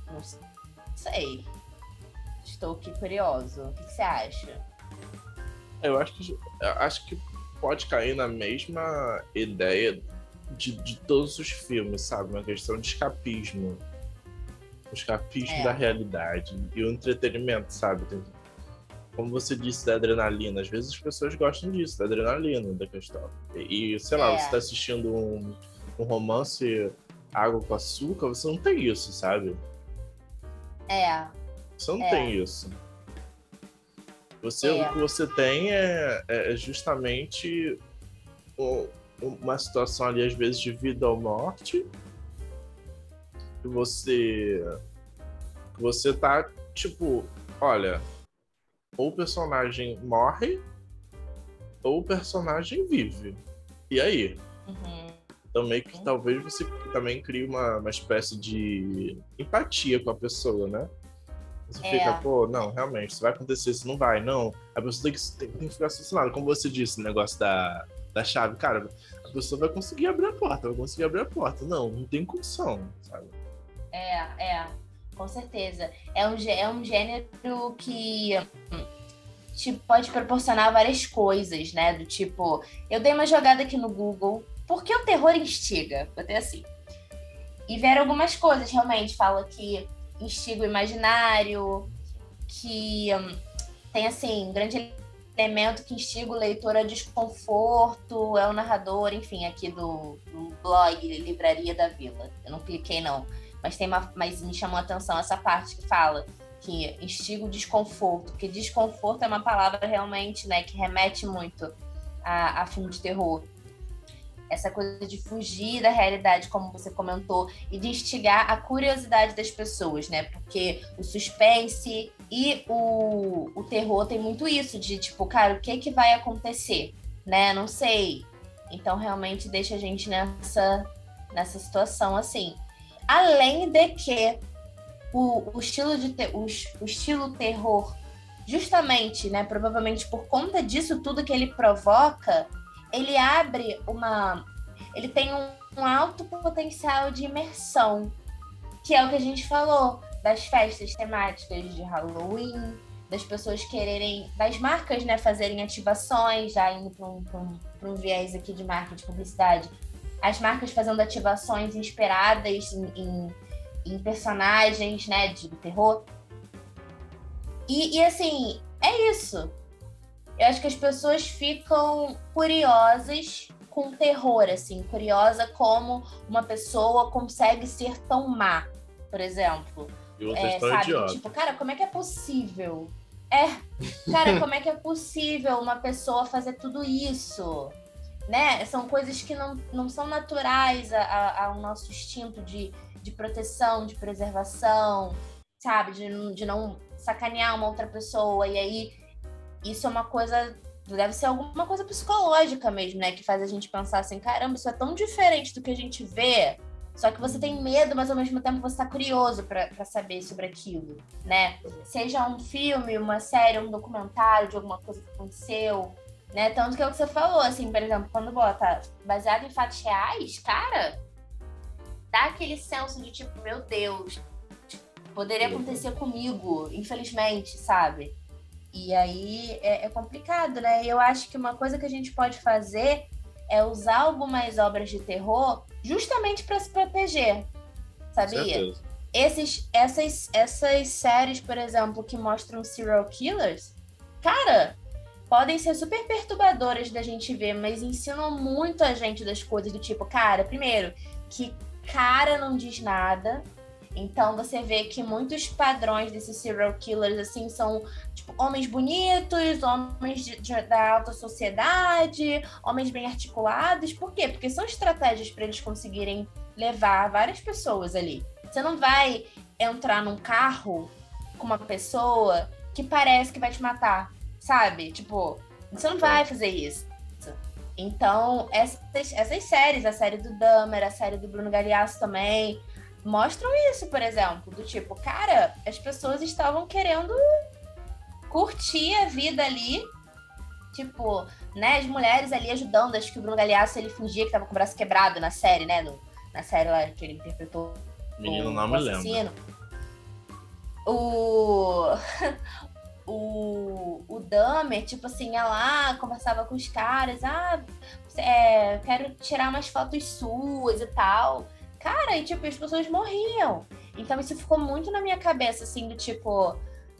Não sei. Estou aqui curioso. O que, que você acha? Eu acho que, eu acho que pode cair na mesma ideia de, de todos os filmes, sabe? Uma questão de escapismo. O escapismo É. da realidade. E o entretenimento, sabe? Como você disse, da adrenalina. Às vezes as pessoas gostam disso, da adrenalina da questão. E, sei lá, É. você tá assistindo um, um romance água com açúcar, você não tem isso, sabe? É. Você não É. tem isso. Você, É. O que você tem é, é justamente o- uma situação ali, às vezes, de vida ou morte. Que você. Que você tá, tipo, olha, ou o personagem morre, ou o personagem vive. E aí? Uhum. Então, meio que talvez você também crie uma, uma espécie de empatia com a pessoa, né? Você É. fica, pô, não, realmente, isso vai acontecer, isso não vai, não. A pessoa tem que, tem, tem que ficar assassinada. Como você disse, o negócio da, da chave, cara, a pessoa vai conseguir abrir a porta, vai conseguir abrir a porta. Não, não tem condição, sabe? É, é, com certeza. É um, é um gênero que te pode proporcionar várias coisas, né? Do tipo, eu dei uma jogada aqui no Google, por que o terror instiga? Botei assim. E vieram algumas coisas, realmente. Fala que instiga o imaginário, que hum, tem, assim, um grande elemento que instiga o leitor a desconforto, é o narrador, enfim, aqui do, do blog Livraria da Vila. Eu não cliquei, não mas tem uma, mas me chamou a atenção essa parte que fala que instiga o desconforto, porque desconforto é uma palavra realmente, né, que remete muito a, a filme de terror. Essa coisa de fugir da realidade, como você comentou, e de instigar a curiosidade das pessoas, né? Porque o suspense e o, o terror tem muito isso, de tipo, cara, o que que vai acontecer? Né? Não sei. Então realmente deixa a gente nessa, nessa situação assim. Além de que o, o estilo de te- o, o estilo terror, justamente, né, provavelmente por conta disso tudo que ele provoca, ele abre uma ele tem um, um alto potencial de imersão, que é o que a gente falou das festas temáticas de Halloween, das pessoas quererem, das marcas, né, fazerem ativações, já indo para um, um, um viés aqui de marca de publicidade, as marcas fazendo ativações inspiradas em, em, em personagens, né, de terror. E, e, assim, é isso. Eu acho que as pessoas ficam curiosas com terror, assim, curiosa como uma pessoa consegue ser tão má, por exemplo. E outras É, tão sabe? idiota. Tipo, cara, como é que é possível? É, cara, como é que é possível uma pessoa fazer tudo isso? Né? São coisas que não, não são naturais ao nosso instinto de, de proteção, de preservação, sabe? De, de não sacanear uma outra pessoa. E aí, isso é uma coisa. Deve ser alguma coisa psicológica mesmo, né? Que faz a gente pensar assim: caramba, isso é tão diferente do que a gente vê. Só que você tem medo, mas ao mesmo tempo você tá curioso pra saber sobre aquilo, né? Seja um filme, uma série, um documentário de alguma coisa que aconteceu. Né? Tanto que é o que você falou, assim, por exemplo, quando bota baseado em fatos reais, cara, dá aquele senso de tipo, meu Deus, poderia acontecer comigo, infelizmente, sabe? E aí é, é complicado, né? E eu acho que uma coisa que a gente pode fazer é usar algumas obras de terror justamente para se proteger, sabia? Esses, essas, essas séries, por exemplo, que mostram serial killers, cara, podem ser super perturbadoras da gente ver, mas ensinam muito a gente das coisas do tipo, cara, primeiro, que cara não diz nada. Então você vê que muitos padrões desses serial killers assim são tipo homens bonitos, homens de, de, da alta sociedade, homens bem articulados. Por quê? Porque são estratégias para eles conseguirem levar várias pessoas ali. Você não vai entrar num carro com uma pessoa que parece que vai te matar, sabe? Tipo, você não vai fazer isso. Então, essas, essas séries, a série do Dahmer, a série do Bruno Galhaço também, mostram isso, por exemplo, do tipo, cara, as pessoas estavam querendo curtir a vida ali, tipo, né, as mulheres ali ajudando, acho que o Bruno Galhaço, ele fingia que tava com o braço quebrado na série, né, no, na série lá que ele interpretou Menino, não me lembro. O... o, o Dahmer, tipo assim, ia lá, conversava com os caras, ah, é, quero tirar umas fotos suas e tal. Cara, e tipo, as pessoas morriam. Então isso ficou muito na minha cabeça, assim, do tipo,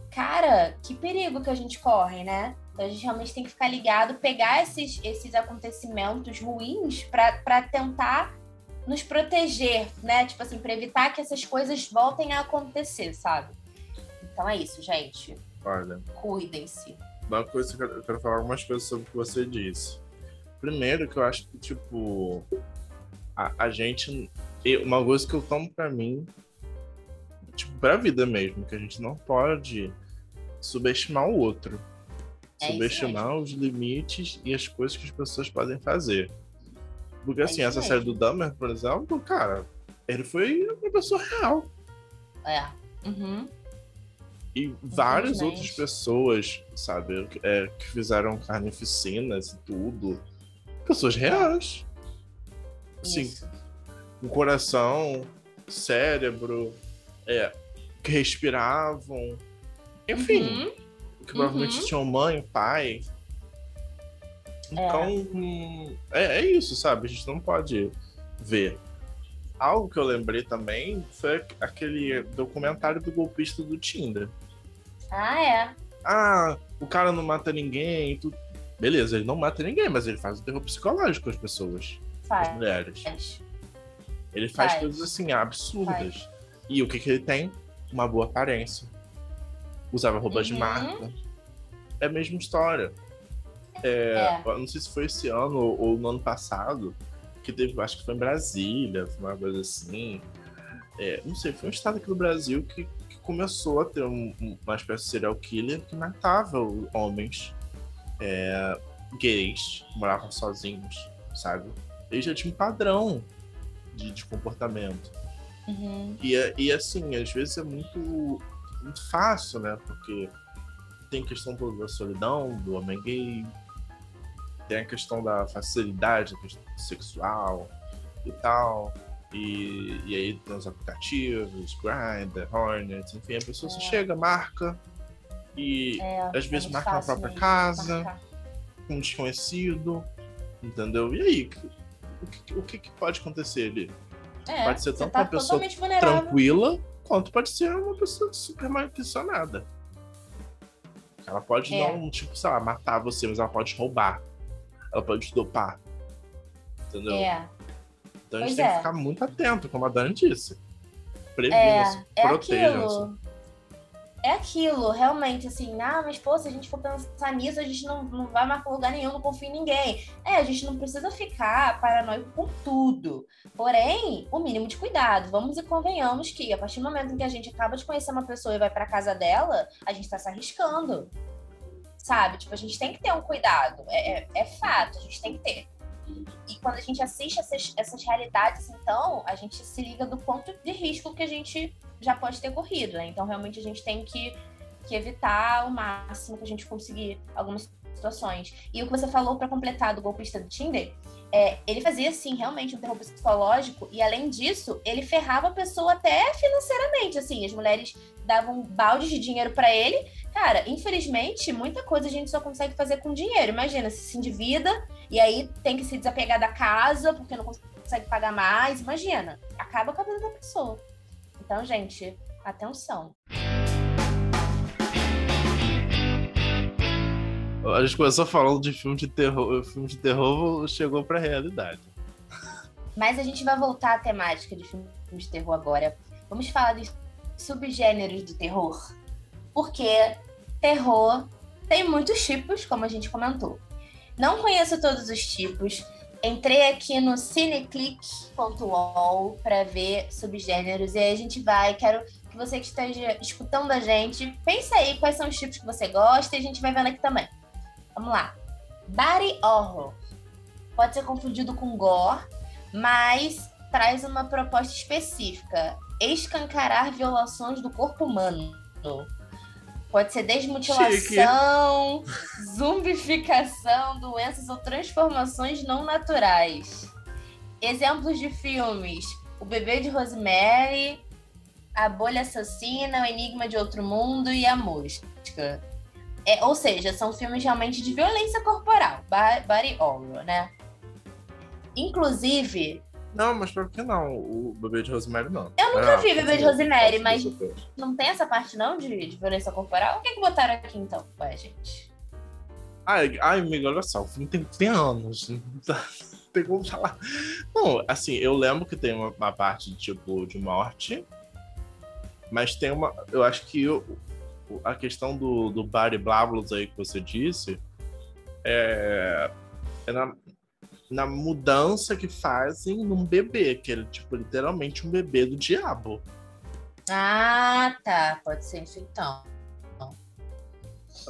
cara, que perigo que a gente corre, né? Então a gente realmente tem que ficar ligado, pegar esses, esses acontecimentos ruins para tentar nos proteger, né? Tipo assim, para evitar que essas coisas voltem a acontecer, sabe? Então é isso, gente. Olha. Cuidem-se. Uma coisa que eu quero falar algumas coisas sobre o que você disse. Primeiro, que eu acho que, tipo, a, a gente. Uma coisa que eu tomo pra mim, tipo, pra vida mesmo, que a gente não pode subestimar o outro. É subestimar os limites e as coisas que as pessoas podem fazer. Porque, é assim, essa série do Dahmer, por exemplo, cara, ele foi uma pessoa real. É. Uhum. E várias outras pessoas, sabe, é, que fizeram carnificinas e tudo. Pessoas reais. Sim. Um coração, cérebro, é, que respiravam. Enfim. Uhum. Que provavelmente uhum. tinham mãe, pai. Então, é. é. É, isso, sabe? A gente não pode ver algo que eu lembrei também foi aquele documentário do golpista do Tinder. Ah, é? Ah, o cara não mata ninguém. Tu... Beleza, ele não mata ninguém, mas ele faz o terror psicológico com as pessoas. Faz. As mulheres. Ele faz, faz. coisas assim, absurdas. Faz. E o que, que ele tem? Uma boa aparência. Usava roupa uhum. de marca. É a mesma história. É, é. Não sei se foi esse ano ou no ano passado que teve, acho que foi em Brasília, foi uma coisa assim. É, não sei, foi um estado aqui do Brasil que, que começou a ter um, uma espécie de serial killer que matava homens é, gays, moravam sozinhos, sabe? Ele já tinha um padrão de, de comportamento. Uhum. E, e assim, às vezes é muito, muito fácil, né? Porque tem questão da solidão do homem gay, tem a questão da facilidade, questão sexual e tal. E, e aí tem os aplicativos, Grindr, Hornet, enfim, a pessoa é. chega, marca e é, às vezes é marca na própria casa, com um desconhecido, entendeu? E aí, o que, o que, que pode acontecer ali? É, pode ser tanto tá uma pessoa tranquila, quanto pode ser uma pessoa super mal intencionada. Ela pode é. não, tipo, sei lá, matar você, mas ela pode roubar ela pode te dopar. Entendeu? É. Então a gente pois tem é. que ficar muito atento, como a Dani disse. Previna-se, é, é protejam-se. É aquilo, realmente, assim, ah, mas pô, se a gente for pensar nisso, a gente não, não vai mais pra lugar nenhum, não confia em ninguém. É, a gente não precisa ficar paranoico com tudo. Porém, o mínimo de cuidado. Vamos e convenhamos que a partir do momento em que a gente acaba de conhecer uma pessoa e vai pra casa dela, a gente tá se arriscando sabe? Tipo, a gente tem que ter um cuidado, é, é, é fato, a gente tem que ter. E quando a gente assiste essas, essas realidades, então, a gente se liga do ponto de risco que a gente já pode ter corrido, né? Então, realmente, a gente tem que, que evitar o máximo que a gente conseguir algumas situações. E o que você falou para completar do golpista do Tinder, é, ele fazia, assim, realmente um terror psicológico, e além disso, ele ferrava a pessoa até financeiramente, assim, as mulheres davam baldes de dinheiro para ele. Cara, infelizmente, muita coisa a gente só consegue fazer com dinheiro. Imagina, se se endivida e aí tem que se desapegar da casa porque não consegue pagar mais. Imagina, acaba com a vida da pessoa. Então, gente, atenção. A gente começou falando de filme de terror, o filme de terror chegou pra realidade. Mas a gente vai voltar à temática de filme de terror agora. Vamos falar dos subgêneros do terror. Porque terror tem muitos tipos, como a gente comentou. Não conheço todos os tipos. Entrei aqui no cineclick.wall para ver subgêneros e aí a gente vai. Quero que você que esteja escutando a gente, pense aí quais são os tipos que você gosta e a gente vai vendo aqui também. Vamos lá. Body horror. Pode ser confundido com gore, mas traz uma proposta específica: escancarar violações do corpo humano. Pode ser desmutilação, Chique. zumbificação, doenças ou transformações não naturais. Exemplos de filmes: O Bebê de Rosemary, A Bolha Assassina, O Enigma de Outro Mundo e A Mosca. É, ou seja, são filmes realmente de violência corporal, body horror, né? Inclusive. Não, mas por que não? O Bebê de Rosemary não. Eu nunca vi Bebê de Rosemary, mas não tem essa parte não de, de violência corporal? O que, é que botaram aqui então? Ué, gente. Ai, ai, amigo, olha só, o filme tem, tem anos. tem como falar. Não, assim, eu lembro que tem uma, uma parte tipo de morte. Mas tem uma. Eu acho que eu, a questão do, do Barry Blablos aí que você disse é, é na, na, mudança que fazem num bebê, que é tipo literalmente um bebê do diabo. Ah, tá. Pode ser isso então.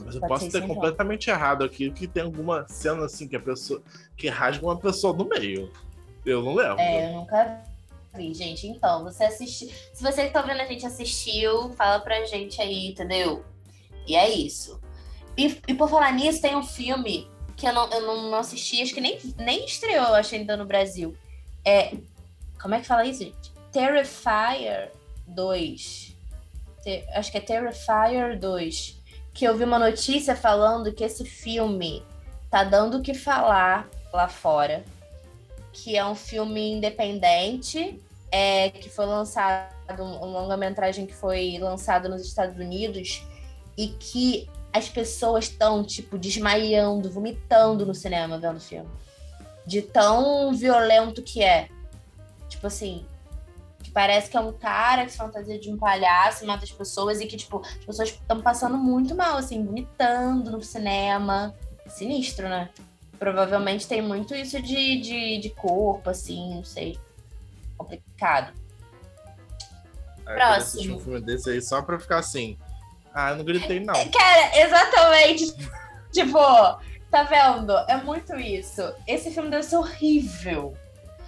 Mas eu posso ter então. completamente errado aqui, que tem alguma cena assim que a pessoa que rasga uma pessoa no meio. Eu não lembro. É, eu nunca vi, gente. Então, você assistiu. Se você que tá vendo a gente assistiu, fala pra gente aí, entendeu? E é isso. E, e por falar nisso, tem um filme que eu não, eu não assisti, acho que nem, nem estreou, acho, ainda no Brasil. É. Como é que fala isso, gente? Terrifier 2. Te, acho que é Terrifier 2. Que eu vi uma notícia falando que esse filme tá dando o que falar lá fora que é um filme independente, é, que foi lançado, um, um longa-metragem que foi lançado nos Estados Unidos e que as pessoas estão, tipo, desmaiando, vomitando no cinema vendo o filme. De tão violento que é. Tipo assim, que parece que é um cara que fantasia de um palhaço, mata as pessoas e que, tipo, as pessoas estão passando muito mal, assim, vomitando no cinema. Sinistro, né? Provavelmente tem muito isso de, de, de corpo, assim, não sei. Complicado. Aí Próximo. um filme desse aí só pra ficar assim. Ah, eu não gritei, não. É, cara, exatamente. tipo, tá vendo? É muito isso. Esse filme deve ser horrível.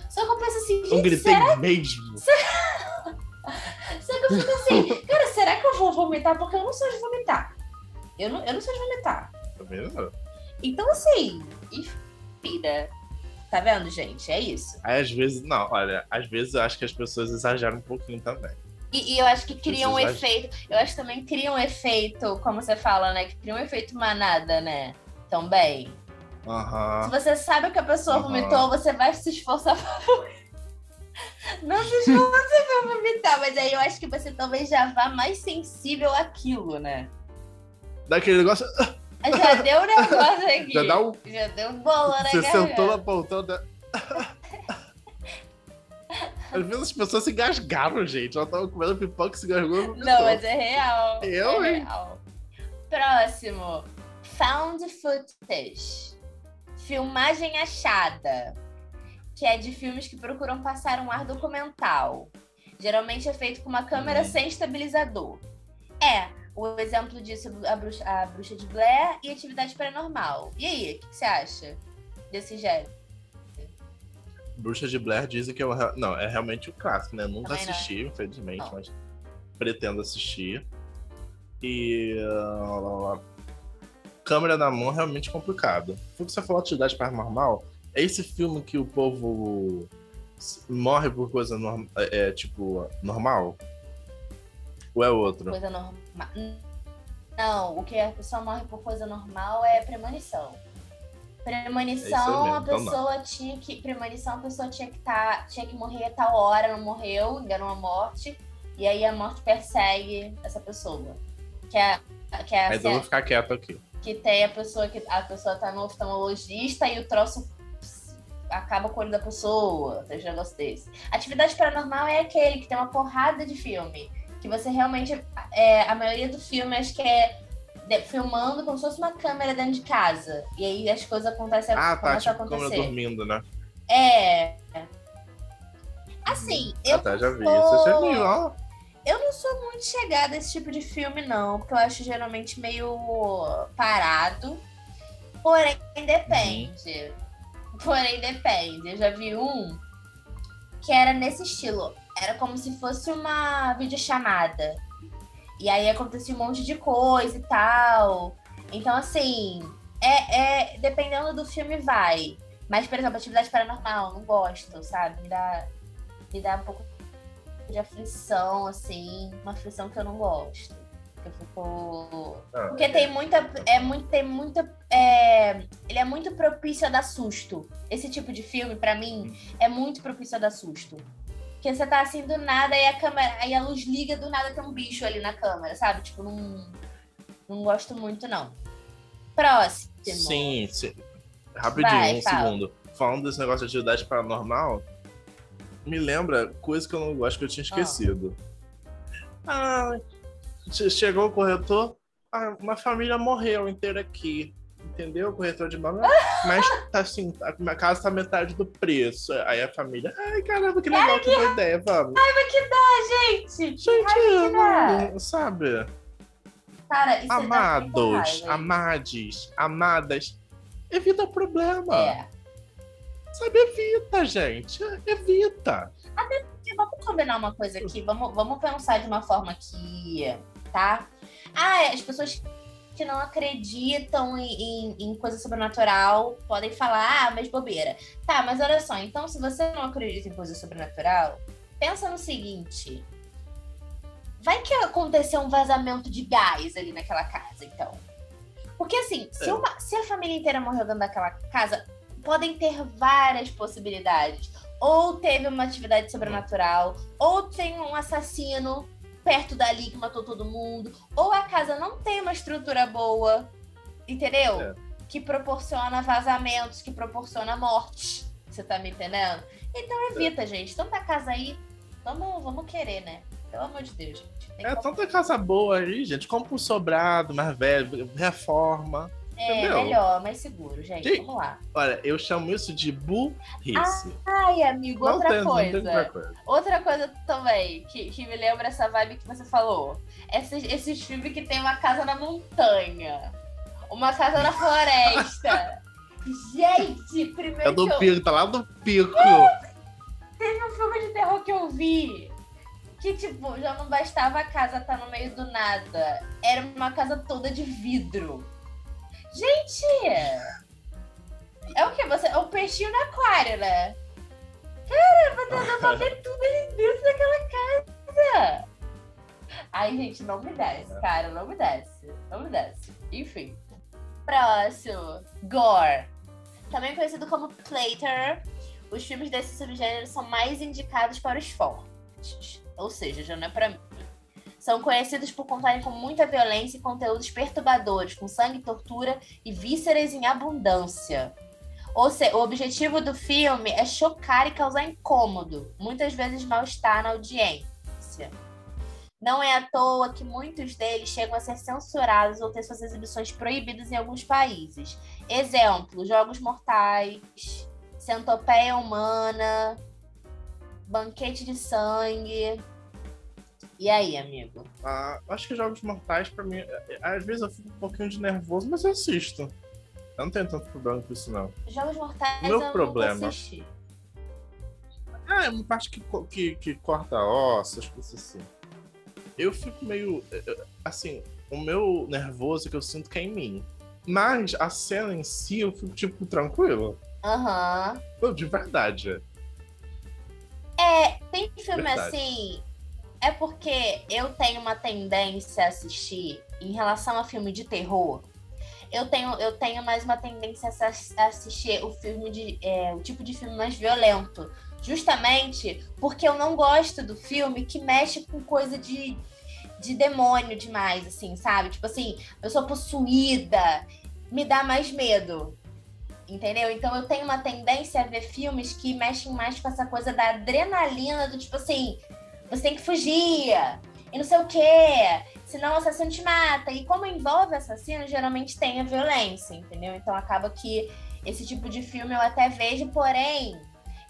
Só que eu penso assim, gente, Eu gritei será... mesmo. Só que eu fico assim, cara, será que eu vou vomitar? Porque eu não sou de vomitar. Eu não, eu não sou de vomitar. Também não. Então, assim, inspira. Tá vendo, gente? É isso. Aí, às vezes, não, olha, às vezes eu acho que as pessoas exageram um pouquinho também. E, e eu acho que cria um efeito. Eu acho que também cria um efeito, como você fala, né? Que cria um efeito manada, né? Também. Uhum. Se você sabe que a pessoa uhum. vomitou, você vai se esforçar pra não se esforça pra vomitar, mas aí eu acho que você talvez já vá mais sensível àquilo, né? Daquele negócio. Já deu um negócio aqui. Já, dá um... Já deu bola né? Você sentou na poltrona. Às vezes as pessoas se engasgaram, gente. Ela tava comendo pipoca e se engasgou. Não, mas é real. Eu, é real. Próximo. Found footage. Filmagem achada. Que é de filmes que procuram passar um ar documental. Geralmente é feito com uma câmera uhum. sem estabilizador. É, o exemplo disso a bruxa, a bruxa de Blair e atividade paranormal. E aí, o que, que, você acha desse gênero? Bruxa de Blair dizem que é, o, não, é realmente o clássico, né? Nunca Também assisti, não. infelizmente, mas pretendo assistir. E. Uh, câmera na mão é realmente complicado. Foi o que você falou atividade paranormal. É esse filme que o povo morre por coisa normal, é, tipo, normal? Ou é outro? Coisa normal. Não, o que a pessoa morre por coisa normal é premonição. Premonição, é a então pessoa então, tinha que. Premonição, a pessoa tinha que tá, tinha que morrer a tal hora, não morreu, enganou a morte. E aí a morte persegue essa pessoa. Que é, que é Mas eu vou ficar quieto aqui. Que tem a pessoa que a pessoa tá no oftalmologista e o troço acaba com o olho da pessoa, tem um negócio desse. Atividade paranormal é aquele que tem uma porrada de filme. Que você realmente. É, a maioria do filme acho que é filmando como se fosse uma câmera dentro de casa. E aí as coisas acontecem ah, tá, tipo, a acontecer. dormindo, né? É. Assim, eu. Até já vi. Você já viu, ó. Eu não sou muito chegada a esse tipo de filme, não, porque eu acho geralmente meio parado. Porém, depende. Uhum. Porém, depende. Eu já vi um que era nesse estilo. Era como se fosse uma videochamada. E aí acontecia um monte de coisa e tal. Então, assim, é, é dependendo do filme, vai. Mas, por exemplo, atividade paranormal, não gosto, sabe? Me dá, me dá um pouco de aflição, assim, uma aflição que eu não gosto. Eu fico. Ah, Porque é. tem muita. É muito, tem muita. É... Ele é muito propício a dar susto. Esse tipo de filme, para mim, hum. é muito propício a dar susto. Porque você tá assim do nada e a câmera. Aí a luz liga do nada tem um bicho ali na câmera, sabe? Tipo, não. Não gosto muito, não. Próximo. Sim, sim. Rapidinho, Vai, um fala. segundo. Falando desse negócio de atividade paranormal, me lembra coisa que eu não gosto que eu tinha esquecido. Ah, ah chegou o corretor, ah, uma família morreu inteira aqui entendeu? Corretor de imóvel, mas tá assim, a casa tá metade do preço. Aí a família, ai caramba, que legal, que boa ideia, vamos. Ai, mas que dá, gente! Gente, não, sabe? Cara, isso Amados, amades, amadas, evita problema. É. Sabe, evita, gente. Evita. Até porque, vamos combinar uma coisa aqui, vamos, vamos pensar de uma forma que, tá? Ah, é, as pessoas que não acreditam em, em, em, coisa sobrenatural podem falar, ah, mas bobeira. Tá, mas olha só, então se você não acredita em coisa sobrenatural, pensa no seguinte. Vai que aconteceu um vazamento de gás ali naquela casa, então. Porque assim, se, é. uma, se a família inteira morreu dentro daquela casa, podem ter várias possibilidades. Ou teve uma atividade sobrenatural, ou tem um assassino perto dali que matou todo mundo, ou a casa não tem uma estrutura boa, entendeu? É. Que proporciona vazamentos, que proporciona mortes. Você tá me entendendo? Então evita, é. gente. Tanta casa aí, vamos, vamos querer, né? Pelo amor de Deus, gente. Tem é tanta casa boa aí, gente. Compra um sobrado mais velho, reforma. É, Entendeu? melhor, mais seguro, gente. E, Vamos lá. Olha, eu chamo isso de burrice. Ai, amigo, não outra tem, coisa. coisa. Outra coisa também, que, que me lembra essa vibe que você falou. Esses, esses filmes que tem uma casa na montanha. Uma casa na floresta. gente, primeiro. É do eu... pico, tá lá do pico. Teve um filme de terror que eu vi que, tipo, já não bastava a casa estar tá no meio do nada. Era uma casa toda de vidro. Gente! É o que? Você, é o peixinho no aquário, né? Caramba, dá pra ver tudo ali dentro daquela casa. Ai, gente, não me desce, cara. Não me desce. Não me desce. Enfim. Próximo. Gore. Também conhecido como Plater. Os filmes desse subgênero são mais indicados para os fortes. Ou seja, já não é pra mim são conhecidos por contarem com muita violência e conteúdos perturbadores, com sangue, tortura e vísceras em abundância. Ou seja, o objetivo do filme é chocar e causar incômodo, muitas vezes mal-estar na audiência. Não é à toa que muitos deles chegam a ser censurados ou ter suas exibições proibidas em alguns países. Exemplo: Jogos Mortais, Centopeia Humana, Banquete de Sangue. E aí, amigo? Ah, acho que Jogos Mortais, pra mim, é, é, às vezes eu fico um pouquinho de nervoso, mas eu assisto. Eu não tenho tanto problema com isso, não. Jogos Mortais Meu eu problema. Ah, é uma parte que, que, que corta ossos, coisas assim. Eu fico meio. Assim, o meu nervoso que eu sinto que é em mim. Mas a cena em si, eu fico, tipo, tranquilo. Aham. Não, De verdade. É, tem filme Verdade. assim. É porque eu tenho uma tendência a assistir em relação a filme de terror. Eu tenho, eu tenho mais uma tendência a ass- a assistir o filme de. é, o tipo de filme mais violento. Justamente porque eu não gosto do filme que mexe com coisa de, de demônio demais, assim, sabe? Tipo assim, eu sou possuída, me dá mais medo. Entendeu? Então eu tenho uma tendência a ver filmes que mexem mais com essa coisa da adrenalina, do tipo assim, você tem que fugir, e não sei o quê, senão o assassino te mata. E como envolve assassino, geralmente tem a violência, entendeu? Então acaba que esse tipo de filme eu até vejo, porém,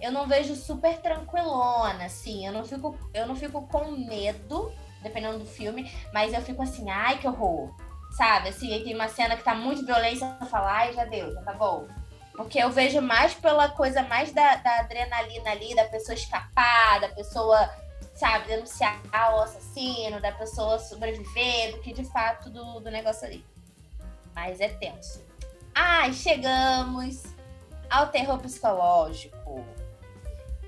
eu não vejo super tranquilona, assim, eu não fico, eu não fico com medo, dependendo do filme, mas eu fico assim, ai que horror. Sabe, assim, aí tem uma cena que tá muito violência, eu falo, ai, já deu, já tá bom. Porque eu vejo mais pela coisa mais da, da adrenalina ali, da pessoa escapar, da pessoa, sabe, denunciar o assassino, da pessoa sobreviver, do que de fato do, do negócio ali. Mas é tenso. Ai, chegamos ao terror psicológico.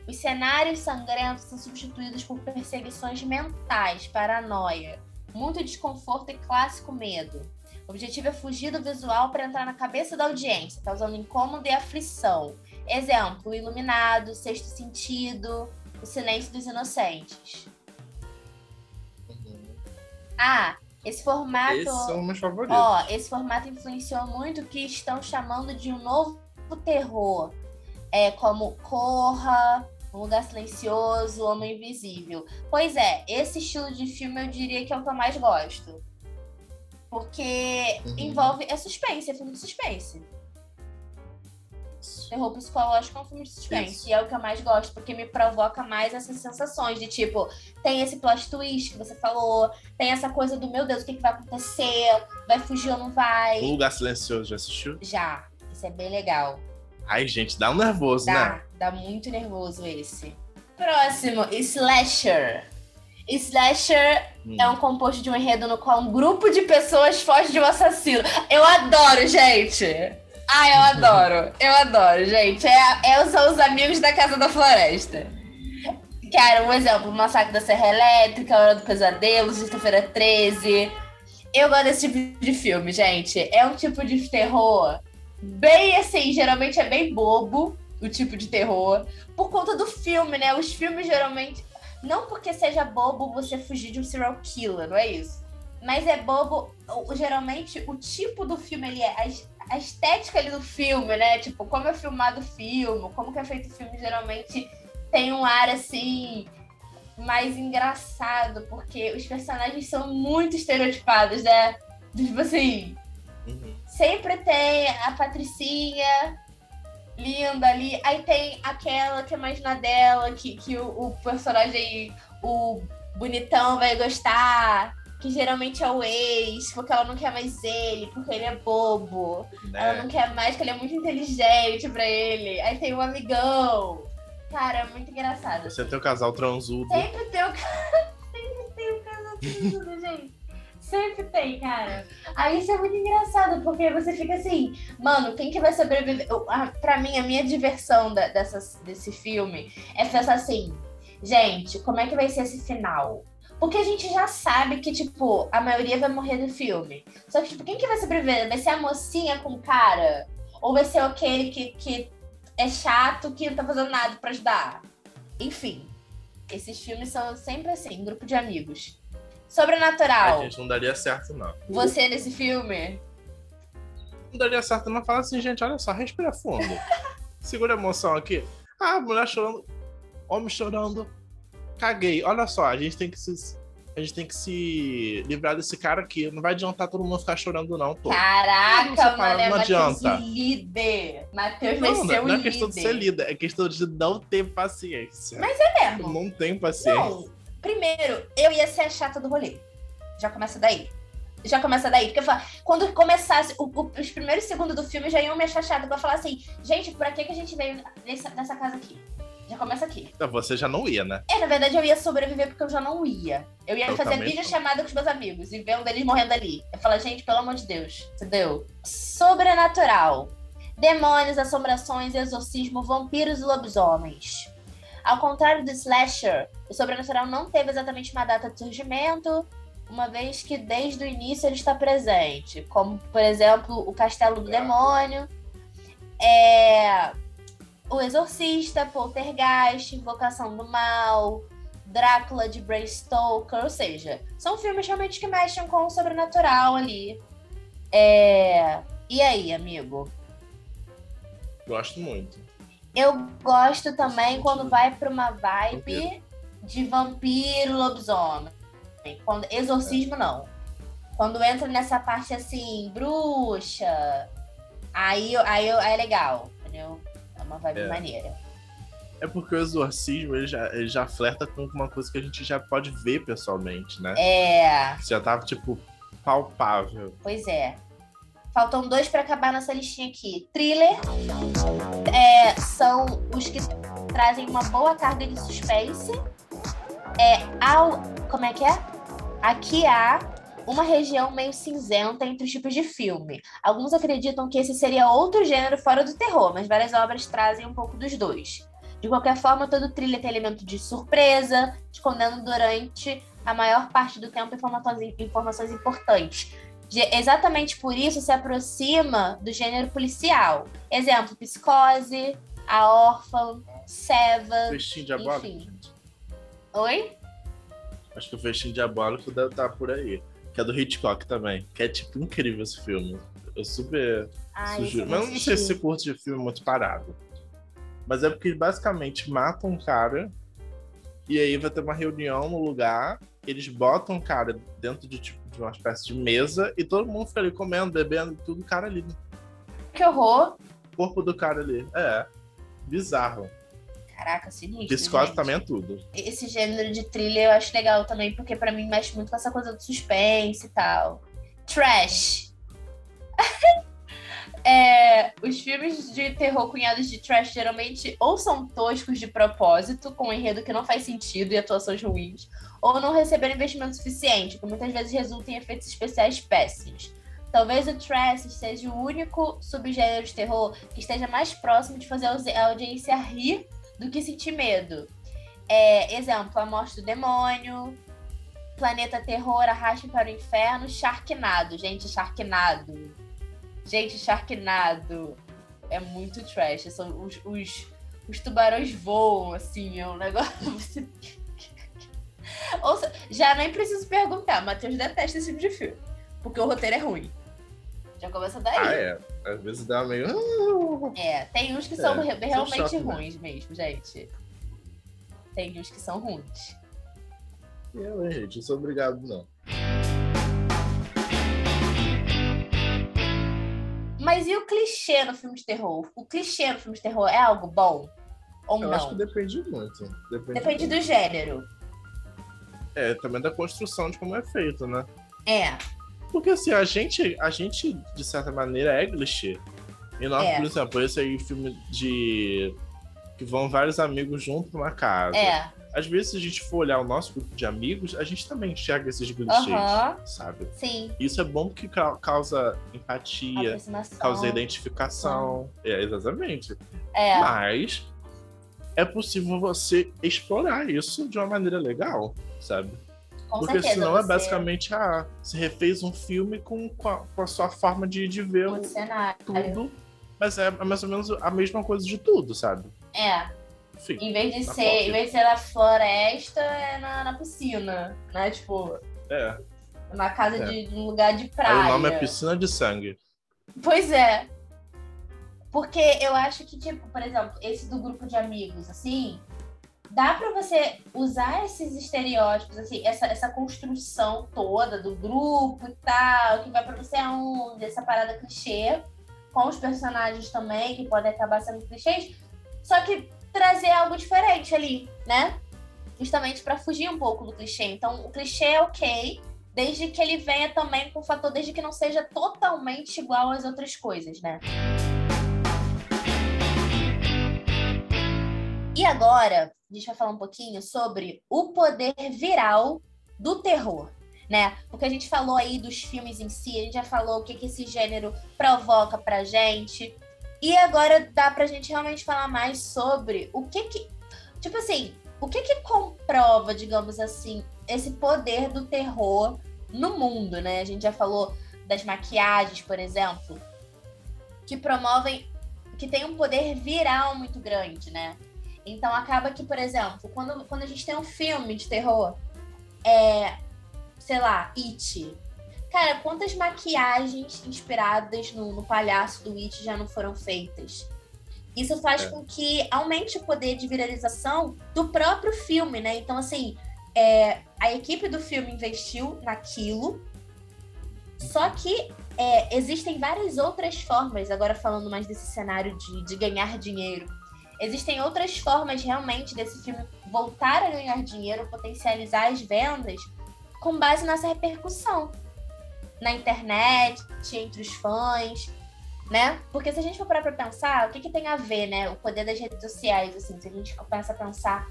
Os cenários sangrentos são substituídos por perseguições mentais, paranoia, muito desconforto e clássico medo. O objetivo é fugir do visual para entrar na cabeça da audiência, causando incômodo e aflição. Exemplo: Iluminado, Sexto Sentido, O Silêncio dos Inocentes. Ah, esse formato. Esses são meus favoritos. Ó, esse formato influenciou muito o que estão chamando de um novo terror. É como Corra, Um Lugar Silencioso, Homem Invisível. Pois é, esse estilo de filme eu diria que é o que eu mais gosto. Porque Uhum. envolve. É suspense, é filme de suspense. Terror psicológico é um filme de suspense. Isso. E é o que eu mais gosto, porque me provoca mais essas sensações de tipo, tem esse plot twist que você falou, tem essa coisa do meu Deus, o que, que vai acontecer? Vai fugir ou não vai? O Lugar Silencioso, já assistiu? Já. Isso é bem legal. Ai, gente, dá um nervoso, né? Dá, dá muito nervoso esse. Próximo, Slasher. Slasher Hum. é um composto de um enredo no qual um grupo de pessoas foge de um assassino. Eu adoro, gente! Ah, eu adoro. Eu adoro, gente. É, é, são os amigos da Casa da Floresta. Cara, um exemplo, Massacre da Serra Elétrica, Hora do Pesadelo, Sexta-feira 13. Eu gosto desse tipo de filme, gente. É um tipo de terror bem assim, geralmente é bem bobo o tipo de terror. Por conta do filme, né? Os filmes geralmente. Não porque seja bobo você fugir de um serial killer, não é isso? Mas é bobo, o- geralmente, o tipo do filme ali, é a estética ali do filme, né? Tipo, como é filmado o filme, como que é feito o filme, geralmente tem um ar assim mais engraçado, porque os personagens são muito estereotipados, né? Tipo assim, Uhum. sempre tem a Patricinha linda ali. Aí tem aquela que é mais na dela, que, que o, o personagem, o bonitão vai gostar. Que geralmente é o ex, porque ela não quer mais ele, porque ele é bobo. Ela Né? não quer mais, porque ele é muito inteligente pra ele. Aí tem o amigão. Cara, é muito engraçado. Você tem o casal transudo. Sempre tem o. Sempre tem o casal tudo, gente. Sempre tem, cara. Aí isso é muito engraçado, porque você fica assim, mano, quem que vai sobreviver? Eu- a- Pra mim, a minha diversão da- dessas, desse filme é pensar assim, gente, como é que vai ser esse final? Porque a gente já sabe que, tipo, a maioria vai morrer do filme. Só que, tipo, quem que vai sobreviver? Vai ser a mocinha com o cara? Ou vai ser aquele que, que é chato, que não tá fazendo nada pra ajudar? Enfim, esses filmes são sempre assim, grupo de amigos. Sobrenatural. Gente, não daria certo, não. Você nesse filme? Não daria certo, não. Fala assim, gente, olha só, respira fundo. Segura a emoção aqui. Ah, mulher chorando. Homem chorando. Caguei. Olha só, a gente tem que se. A gente tem que se livrar desse cara aqui. Não vai adiantar todo mundo ficar chorando, não, pô. Não, Caraca, fala, mano, é não Matheus adianta. líder. Matheus vai Não, ser o não é líder. questão de ser líder, é questão de não ter paciência. Mas é mesmo. Não tenho paciência. Não, primeiro, eu ia ser a chata do rolê. Já começa daí. Já começa daí. Porque eu falo, quando começasse o- o- os primeiros segundos do filme, já iam me achar chata. Eu falar assim, gente, pra que, que a gente veio nessa, nessa casa aqui? Já começa aqui. Então, você já não ia, né? É, na verdade eu ia sobreviver porque eu já não ia. Eu ia Eu fazer vídeo chamada com os meus amigos e ver um deles morrendo ali. Eu falar, gente, pelo amor de Deus, entendeu? Sobrenatural. Demônios, assombrações, exorcismo, vampiros e lobisomens. Ao contrário do slasher, o sobrenatural não teve exatamente uma data de surgimento, uma vez que desde o início ele está presente, como por exemplo o Castelo do Demônio, é, o Exorcista, Poltergeist, Invocação do Mal, Drácula de Bram Stoker, ou seja, são filmes realmente que mexem com o sobrenatural ali. É, E aí, amigo? Gosto muito. Eu gosto também quando vai pra uma vibe de vampiro, lobisomem. Quando, exorcismo, não. Quando entra nessa parte assim, bruxa, aí, aí, aí é legal, entendeu? É uma vibe É. maneira. É porque o exorcismo ele já, ele já flerta com uma coisa que a gente já pode ver pessoalmente, né? É, Já tá, tipo, palpável. pois é. Faltam dois pra acabar nossa listinha aqui. Thriller é, são os que trazem uma boa carga de suspense. É, ao, como é que é? Aqui há uma região meio cinzenta entre os tipos de filme. Alguns acreditam que esse seria outro gênero fora do terror, mas várias obras trazem um pouco dos dois. De qualquer forma, todo thriller tem elemento de surpresa, escondendo durante a maior parte do tempo informações, informações importantes. De- exatamente por isso se aproxima do gênero policial. Exemplo, Psicose, A Órfã, Seven. Festinho diabólico, enfim. gente. Oi? Acho que o Festinho Diabólico deve estar por aí. Que é do Hitchcock também. Que é, tipo, incrível esse filme. Eu super Ai, sugiro. Mas eu não sei se você curte de filme muito parado. Mas é porque basicamente mata um cara. E aí vai ter uma reunião no lugar. Eles botam o cara dentro de, tipo, de uma espécie de mesa. E todo mundo fica ali comendo, bebendo, tudo o cara ali. né? Que horror. O corpo do cara ali. É. Bizarro. Caraca, sinistro. Psicose gente. também é tudo. Esse gênero de thriller eu acho legal também, porque pra mim mexe muito com essa coisa do suspense e tal. Trash. É, os filmes de terror cunhados de trash geralmente ou são toscos de propósito, com um enredo que não faz sentido e atuações ruins, ou não receberam investimento suficiente, que muitas vezes resulta em efeitos especiais péssimos. Talvez o trash seja o único subgênero de terror que esteja mais próximo de fazer a audiência rir do que sentir medo. É, exemplo, A Morte do Demônio, Planeta Terror, Arraste para o Inferno, Sharknado. Gente, Sharknado. Gente, Sharknado é muito trash. São os, os, os tubarões voam, assim, é um negócio. Ou já nem preciso perguntar, Matheus detesta esse tipo de filme. Porque o roteiro é ruim. Já começa daí. Ah, é. Às vezes dá meio. É, tem uns que são É, são realmente choque, né? ruins mesmo, gente. Tem uns que são ruins. Eu, hein, gente, não sou obrigado, não. Mas e o clichê no filme de terror? O clichê no filme de terror é algo bom? Ou Eu não? acho que depende muito. Depende, Depende muito. do gênero. É, também da construção de como é feito, né? É, Porque assim, a gente, a gente, de certa maneira, é clichê. E nós, É. por exemplo, esse aí filme de. que vão vários amigos junto numa casa. é. Às vezes, se a gente for olhar o nosso grupo de amigos, a gente também enxerga esses clichês, Aham. sabe? Sim. Isso é bom porque ca- causa empatia, causa identificação. É, exatamente. É, Mas é possível você explorar isso de uma maneira legal, sabe? Com Porque certeza. senão é você- basicamente, ah, você refez um filme com, com, a, com a sua forma de, de ver Muito cenário. tudo. Mas é mais ou menos a mesma coisa de tudo, sabe? É, Enfim. em vez de Tá ser, em vez de ser na floresta, é na, na piscina, né? Tipo, É. na casa É. de, de um lugar de praia. Aí o nome é Piscina de Sangue. Pois é. Porque eu acho que, tipo, por exemplo, esse do grupo de amigos, assim, dá pra você usar esses estereótipos, assim, essa, essa construção toda do grupo e tal, que vai pra você aonde, essa parada clichê, com os personagens também, que podem acabar sendo clichês, só que trazer algo diferente ali, né? Justamente pra fugir um pouco do clichê. Então, o clichê é ok, desde que ele venha também com o fator, desde que não seja totalmente igual às outras coisas, né? E agora, a gente vai falar um pouquinho sobre o poder viral do terror, né? Porque a gente falou aí dos filmes em si, a gente já falou o que, que esse gênero provoca pra gente. E agora dá pra gente realmente falar mais sobre o que que. Tipo assim, o que que comprova, digamos assim, esse poder do terror no mundo, né? A gente já falou das maquiagens, por exemplo, que promovem, que tem um poder viral muito grande, né? Então acaba que, por exemplo, quando, quando a gente tem um filme de terror, é, sei lá, It. Cara, quantas maquiagens inspiradas no, no palhaço do It já não foram feitas? Isso faz é. com que aumente o poder de viralização do próprio filme, né? Então, assim, é, a equipe do filme investiu naquilo, só que é, existem várias outras formas, agora falando mais desse cenário de, de ganhar dinheiro. Existem outras formas realmente desse filme voltar a ganhar dinheiro, potencializar as vendas, com base nessa repercussão na internet, entre os fãs, né? Porque se a gente for parar pra pensar, o que, que tem a ver, né? O poder das redes sociais, assim, se a gente começa a pensar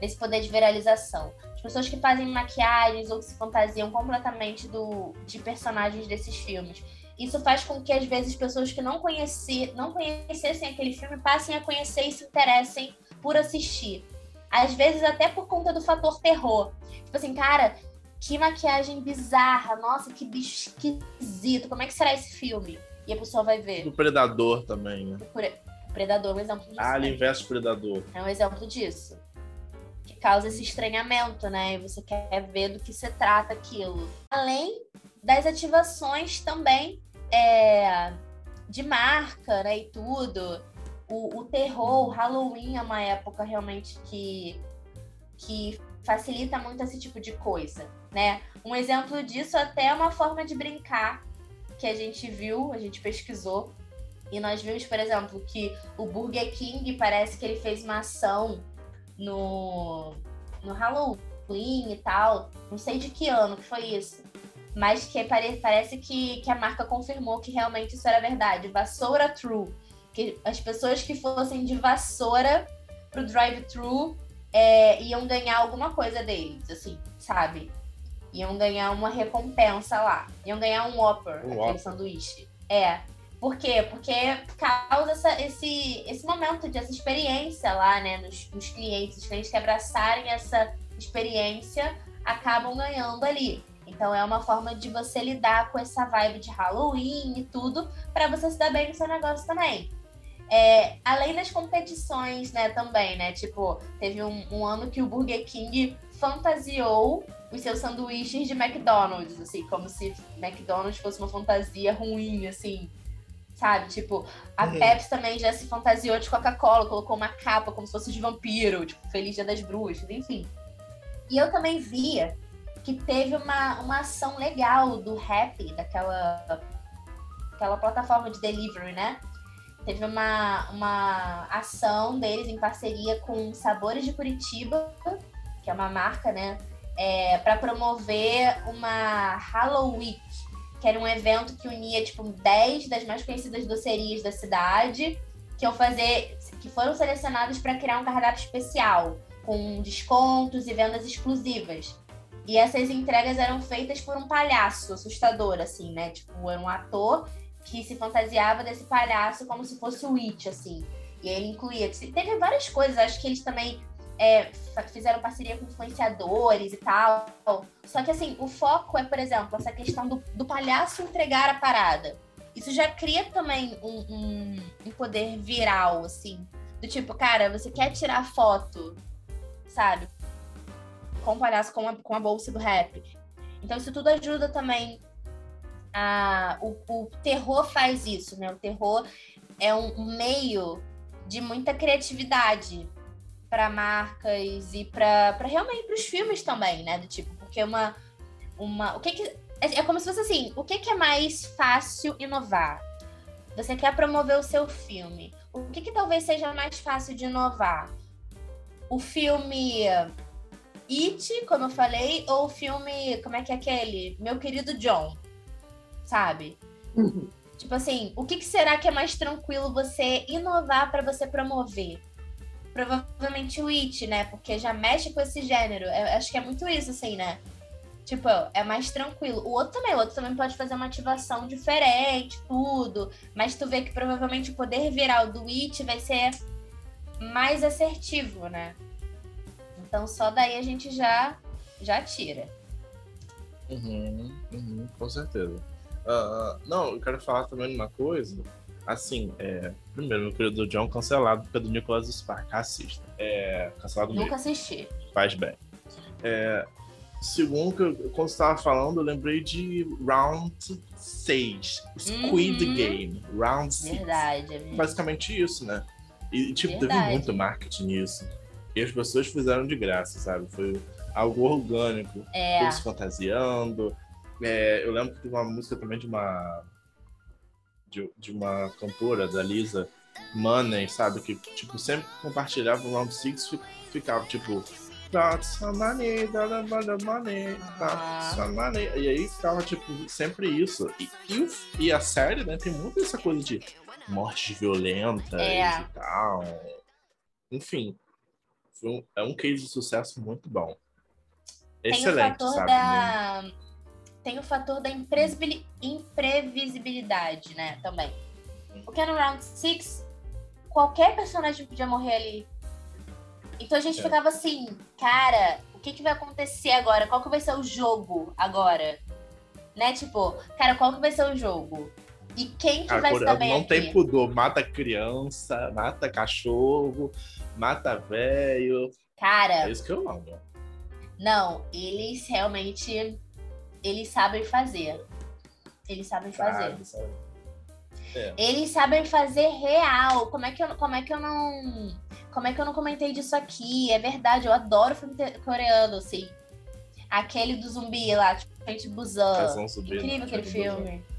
nesse poder de viralização. As pessoas que fazem maquiagens ou que se fantasiam completamente do, de personagens desses filmes. Isso faz com que, às vezes, pessoas que não, conheci, não conhecessem aquele filme passem a conhecer e se interessem por assistir. Às vezes, até por conta do fator terror. Tipo assim, cara, que maquiagem bizarra, nossa, que bicho esquisito, como é que será esse filme? E a pessoa vai ver. O Predador também, né? O Predador é um exemplo disso. Alien né? Predador. É um exemplo disso causa esse estranhamento, né? E você quer ver do que se trata aquilo. Além das ativações também é, de marca, né? E tudo. O, o terror, o Halloween é uma época realmente que, que facilita muito esse tipo de coisa, né? Um exemplo disso até é uma forma de brincar que a gente viu, a gente pesquisou, e nós vimos, por exemplo, que o Burger King parece que ele fez uma ação no, no Halloween e tal. Não sei de que ano que foi isso. Mas que pare, parece que, que a marca confirmou que realmente isso era verdade. Vassoura True. Que as pessoas que fossem de vassoura pro drive-thru é, iam ganhar alguma coisa deles, assim, sabe? Iam ganhar uma recompensa lá. Iam ganhar um Whopper, um aquele sanduíche. É. Por quê? Porque causa essa, esse, esse momento de essa experiência lá, né, nos, nos clientes. Os clientes que abraçarem essa experiência acabam ganhando ali. Então é uma forma de você lidar com essa vibe de Halloween e tudo, para você se dar bem no seu negócio também. É, além das competições, né, também, né? Tipo, teve um, um, ano que o Burger King fantasiou os seus sanduíches de McDonald's, assim, como se McDonald's fosse uma fantasia ruim, assim sabe? Tipo, a uhum. Pepsi também já se fantasiou de Coca-Cola, colocou uma capa como se fosse de vampiro, tipo, Feliz Dia das Bruxas, enfim. E eu também via que teve uma, uma ação legal do Happy, daquela aquela plataforma de delivery, né? Teve uma, uma ação deles em parceria com Sabores de Curitiba, que é uma marca, né? É, para promover uma Halloween que era um evento que unia, tipo, 10 das mais conhecidas docerias da cidade, que iam fazer, que foram selecionadas para criar um cardápio especial, com descontos e vendas exclusivas. E essas entregas eram feitas por um palhaço assustador, assim, né? Tipo, era um ator que se fantasiava desse palhaço como se fosse o It, assim. E ele incluía. Teve várias coisas, acho que eles também é, fizeram parceria com influenciadores e tal. Só que assim, o foco é, por exemplo, essa questão do, do palhaço entregar a parada. Isso já cria também um, um, um, poder viral, assim. Do tipo, cara, você quer tirar foto, sabe? Com o palhaço, com a, com a bolsa do rap. Então isso tudo ajuda também. A, o, o terror faz isso, né? O terror é um meio de muita criatividade para marcas e para realmente para os filmes também, né? Do tipo, porque uma uma o que, que é, é como se fosse assim, o que, que é mais fácil inovar? Você quer promover o seu filme. O que, que talvez seja mais fácil de inovar? O filme It, como eu falei, ou o filme, como é que é aquele? Meu querido John, sabe? Uhum. Tipo assim, o que, que será que é mais tranquilo você inovar para você promover? provavelmente o It, né? Porque já mexe com esse gênero. Eu acho que é muito isso, assim, né? Tipo, é mais tranquilo. O outro também, o outro também pode fazer uma ativação diferente, tudo. Mas tu vê que provavelmente o poder viral do It vai ser mais assertivo, né? Então só daí a gente já, já tira. Uhum, uhum, com certeza. Uh, não, eu quero falar também de uma coisa. Assim, é, primeiro, meu querido John cancelado pelo Nicholas Spark. Assista. É, cancelado Nunca mesmo. assisti. Faz bem. É, segundo, quando você estava falando, eu lembrei de Round 6. Squid Uhum. Game. Round 6. Verdade, amigo. Basicamente isso, né? E, tipo, teve Verdade. muito marketing nisso. E as pessoas fizeram de graça, sabe? Foi algo orgânico. É. Todos fantasiando. É, eu lembro que teve uma música também de uma. De, de uma cantora, da Lisa Money, sabe? Que, tipo, sempre compartilhava o Round 6 fi- ficava, tipo. Got some money, got a lot of money, got some money. E aí ficava, tipo, sempre isso. E, e, e a série, né, tem muito essa coisa de mortes violentas É. e tal. Enfim, um- é um case de sucesso muito bom. Tem o Excelente, fator sabe? da. Tem o fator da imprevisibilidade, né? Também. Porque no Round 6, qualquer personagem podia morrer ali. Então a gente É. ficava assim, cara, o que, que vai acontecer agora? Qual que vai ser o jogo agora? Né? Tipo, cara, qual que vai ser o jogo? E quem que A vai se dar coreana bem não aqui? tem pudor, mata criança, mata cachorro, mata velho. Cara, É isso que eu amo. não, eles realmente eles sabem fazer. Eles sabem fazer. Sabe, sabe? Eles sabem fazer real. Como é que eu, como é que eu não, como é que eu não comentei disso aqui? É verdade, eu adoro filme coreano, assim. Aquele do zumbi lá, tipo, Frente Busan. Casão subindo, Incrível aquele Frente Busan.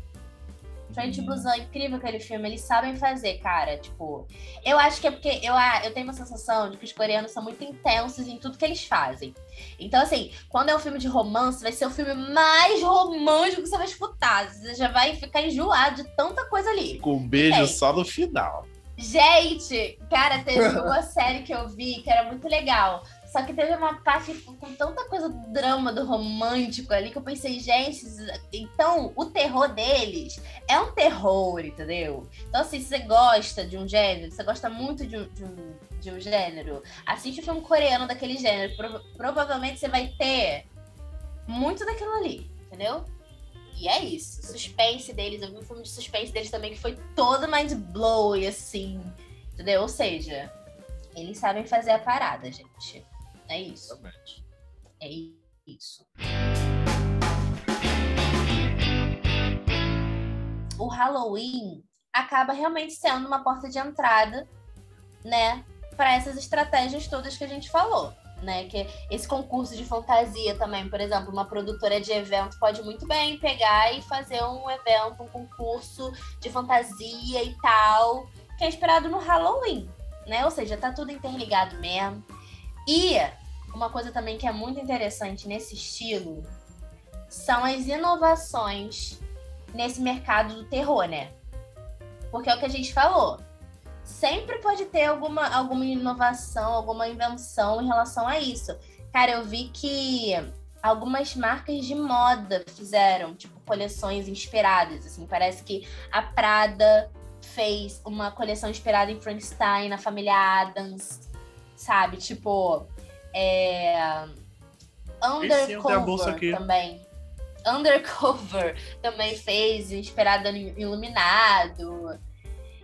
Frente Uhum. Busan, incrível aquele filme. Eles sabem fazer, cara. Tipo, eu acho que é porque eu, ah, eu tenho uma sensação de que os coreanos são muito intensos em tudo que eles fazem. Então, assim, quando é um filme de romance, vai ser o filme mais romântico que você vai escutar. Você já vai ficar enjoado de tanta coisa ali. Com um beijo só no final. Gente, cara, teve uma série que eu vi que era muito legal. Só que teve uma parte com tanta coisa do drama, do romântico ali, que eu pensei, gente, então o terror deles é um terror, entendeu? Então, assim, se você gosta de um gênero, você gosta muito de um, de um, de um gênero, assiste um filme coreano daquele gênero. Prova- provavelmente você vai ter muito daquilo ali, entendeu? E é isso. Suspense deles, eu vi um filme de suspense deles também que foi todo mind blowing, assim. Entendeu? Ou seja, eles sabem fazer a parada, gente. É isso. Exatamente. É isso. O Halloween acaba realmente sendo uma porta de entrada, né, para essas estratégias todas que a gente falou, né? Que esse concurso de fantasia também, por exemplo, uma produtora de evento pode muito bem pegar e fazer um evento, um concurso de fantasia e tal, que é inspirado no Halloween, né? Ou seja, tá tudo interligado mesmo. E uma coisa também que é muito interessante nesse estilo são as inovações nesse mercado do terror, né? Porque é o que a gente falou. Sempre pode ter alguma, alguma inovação, alguma invenção em relação a isso. Cara, eu vi que algumas marcas de moda fizeram, tipo, coleções inspiradas. Assim, parece que a Prada fez uma coleção inspirada em Frankenstein, na família Adams, sabe? Tipo, é... Undercover também. Undercover também fez, inspirada em Iluminado.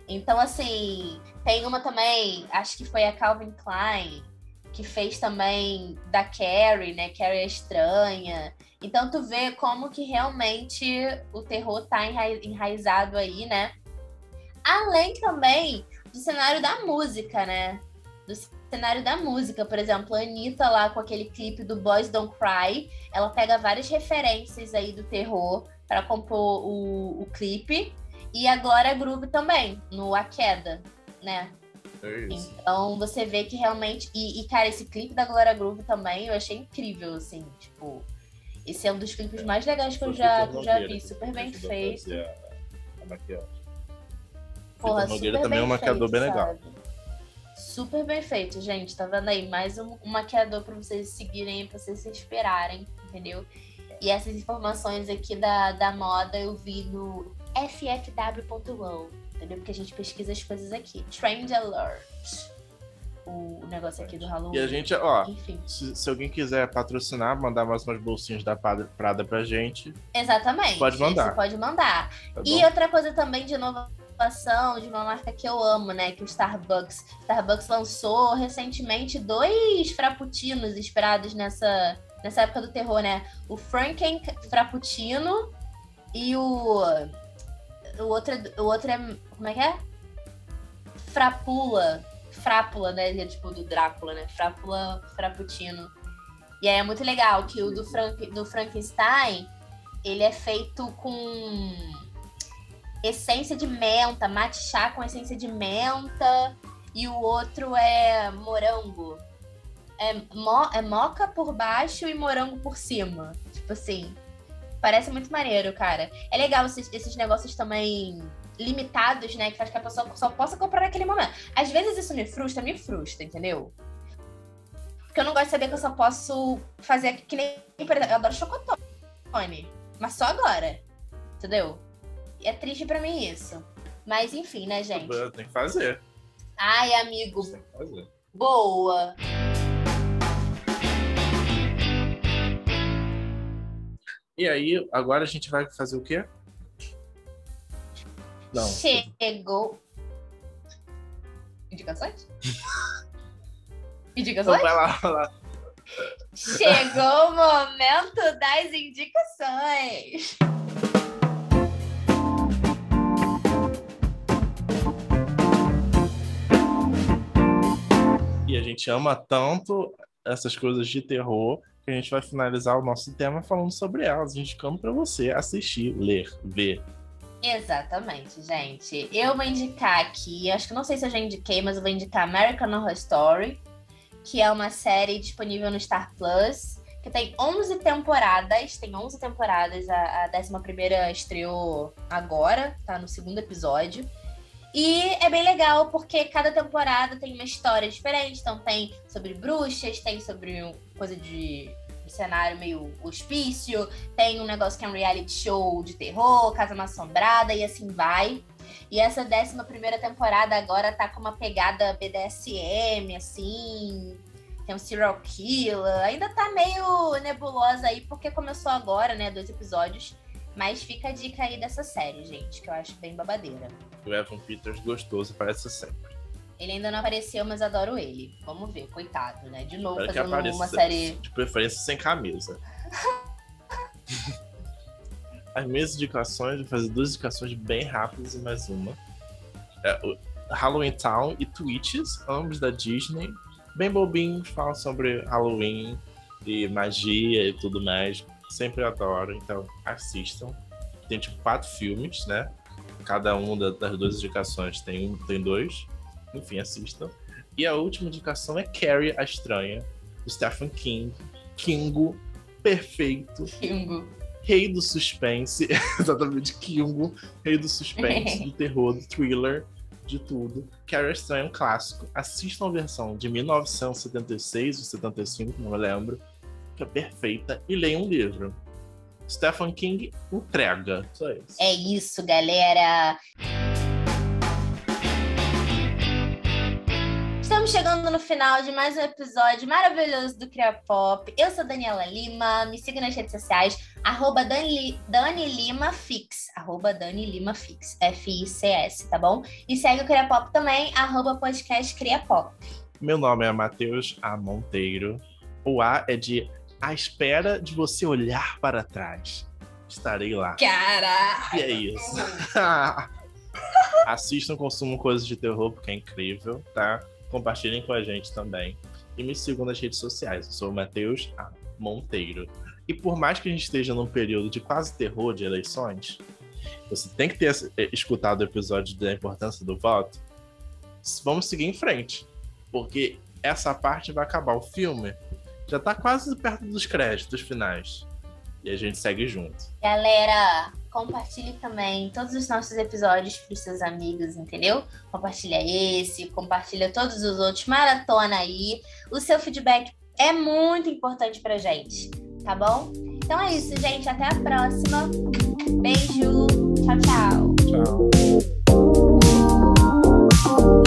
Então, assim, tem uma também, acho que foi a Calvin Klein, que fez também da Carrie, né? Carrie é estranha. Então, tu vê como que realmente o terror tá enra- enraizado aí, né? Além também do cenário da música, né? Do cenário da música, por exemplo, a Anitta lá com aquele clipe do Boys Don't Cry, ela pega várias referências aí do terror para compor o, o clipe. E a Glória Groove também, no A Queda, né? É. Então você vê que realmente. E, e, cara, esse clipe da Glória Groove também eu achei incrível, assim, tipo. Esse é um dos clipes mais legais que eu já, que eu já vi, super bem feito. a- a maquiagem. Porra, Vitor Nogueira super também é um maquiador bem legal. sabe? Super bem feito, gente. Tá vendo aí? Mais um, um maquiador pra vocês seguirem, pra vocês se esperarem, entendeu? E essas informações aqui da, da moda eu vi no ffw.1, entendeu? Porque a gente pesquisa as coisas aqui. Trend Alert. O, o negócio aqui do Halloween. E a gente, ó, Enfim. se, se alguém quiser patrocinar, mandar mais umas bolsinhas da Prada, pra gente, Exatamente. Pode mandar. Você pode mandar. tá E outra coisa também de inovação de uma marca que eu amo, né? Que o Starbucks. Starbucks lançou recentemente dois frappuccinos inspirados nessa, nessa época do terror, né? O Franken Frappuccino e o. O outro, é- o outro é. Como é que é? Frapula. Frápula, né? É tipo do Drácula, né? Frápula Frappuccino. E aí é muito legal que o do, Frank, do Frankenstein ele é feito com essência de menta, matcha com essência de menta, e o outro é morango. É, mo é moca por baixo e morango por cima. Tipo assim, parece muito maneiro, cara. É legal esses, esses negócios também limitados, né? Que faz que a pessoa só possa comprar naquele momento. Às vezes isso me frustra, me frustra, entendeu? Porque eu não gosto de saber que eu só posso fazer que nem. Eu adoro chocotone. Mas só agora. Entendeu? É triste pra mim isso. Mas enfim, né, gente? Tem que fazer. Ai, amigo, Tem que fazer. boa. E aí, agora a gente vai fazer o quê? Não. Chegou. Indicações? Então Indicações? vai lá, vai lá. Chegou o momento das indicações. A gente ama tanto essas coisas de terror que a gente vai finalizar o nosso tema falando sobre elas, indicando pra você assistir, ler, ver. Exatamente, gente. Eu vou indicar aqui, acho que não sei se eu já indiquei, mas eu vou indicar American Horror Story, que é uma série disponível no Star Plus, que tem 11 temporadas, tem 11 temporadas, a, a 11ª estreou agora, tá no segundo episódio. E é bem legal porque cada temporada tem uma história diferente, então tem sobre bruxas, tem sobre coisa de cenário meio hospício, tem um negócio que é um reality show de terror, Casa Assombrada e assim vai. E essa 11 primeira temporada agora tá com uma pegada BDSM, assim. Tem um serial killer. Ainda tá meio nebulosa aí, porque começou agora, né? Dois episódios. Mas fica a dica aí dessa série, gente, que eu acho bem babadeira. O Evan Peters gostoso aparece sempre. Ele ainda não apareceu, mas adoro ele. Vamos ver, coitado, né? De novo, Espero fazendo apareça uma série. de preferência sem camisa. As minhas indicações, vou fazer duas indicações bem rápidas e mais uma. É, Halloween Town e Twitches, ambos da Disney. Bem bobinhos, falam sobre Halloween e magia e tudo mais. Sempre adoro, então assistam. Tem tipo quatro filmes, né? Cada um da- das duas indicações tem um, tem dois. Enfim, assistam. E a última indicação é Carrie a Estranha, do Stephen King. Kingo, perfeito, Kingo. rei do suspense, exatamente Kingo, rei do suspense, do terror, do thriller, de tudo. Carrie a Estranha é um clássico. Assistam a versão de 1976 ou 75, não me lembro, perfeita, e leiam um livro. Stephen King entrega. Só isso. É isso, galera. Estamos chegando no final de mais um episódio maravilhoso do Cria Pop. Eu sou Daniela Lima, me siga nas redes sociais, arroba Dani, Dani Lima Fix, arroba Dani Lima Fix, F-I-C-S, tá bom? E segue o Cria Pop também, arroba podcast Cria Pop. Meu nome é Matheus A. Monteiro. O A é de à espera de você olhar para trás. Estarei lá. Caraca! E é isso. Assistam, consumam coisas de terror, porque é incrível, tá? Compartilhem com a gente também. E me sigam nas redes sociais. Eu sou o Matheus. Monteiro. E por mais que a gente esteja num período de quase terror de eleições, você tem que ter eh, escutado o episódio da importância do voto. Vamos seguir em frente. Porque essa parte vai acabar. O filme já tá quase perto dos créditos finais. E a gente segue junto. Galera, compartilhe também todos os nossos episódios para os seus amigos, entendeu? Compartilha esse, compartilha todos os outros, maratona aí. O seu feedback é muito importante pra gente, tá bom? Então é isso, gente. Até a próxima. Beijo. Tchau, tchau. Tchau.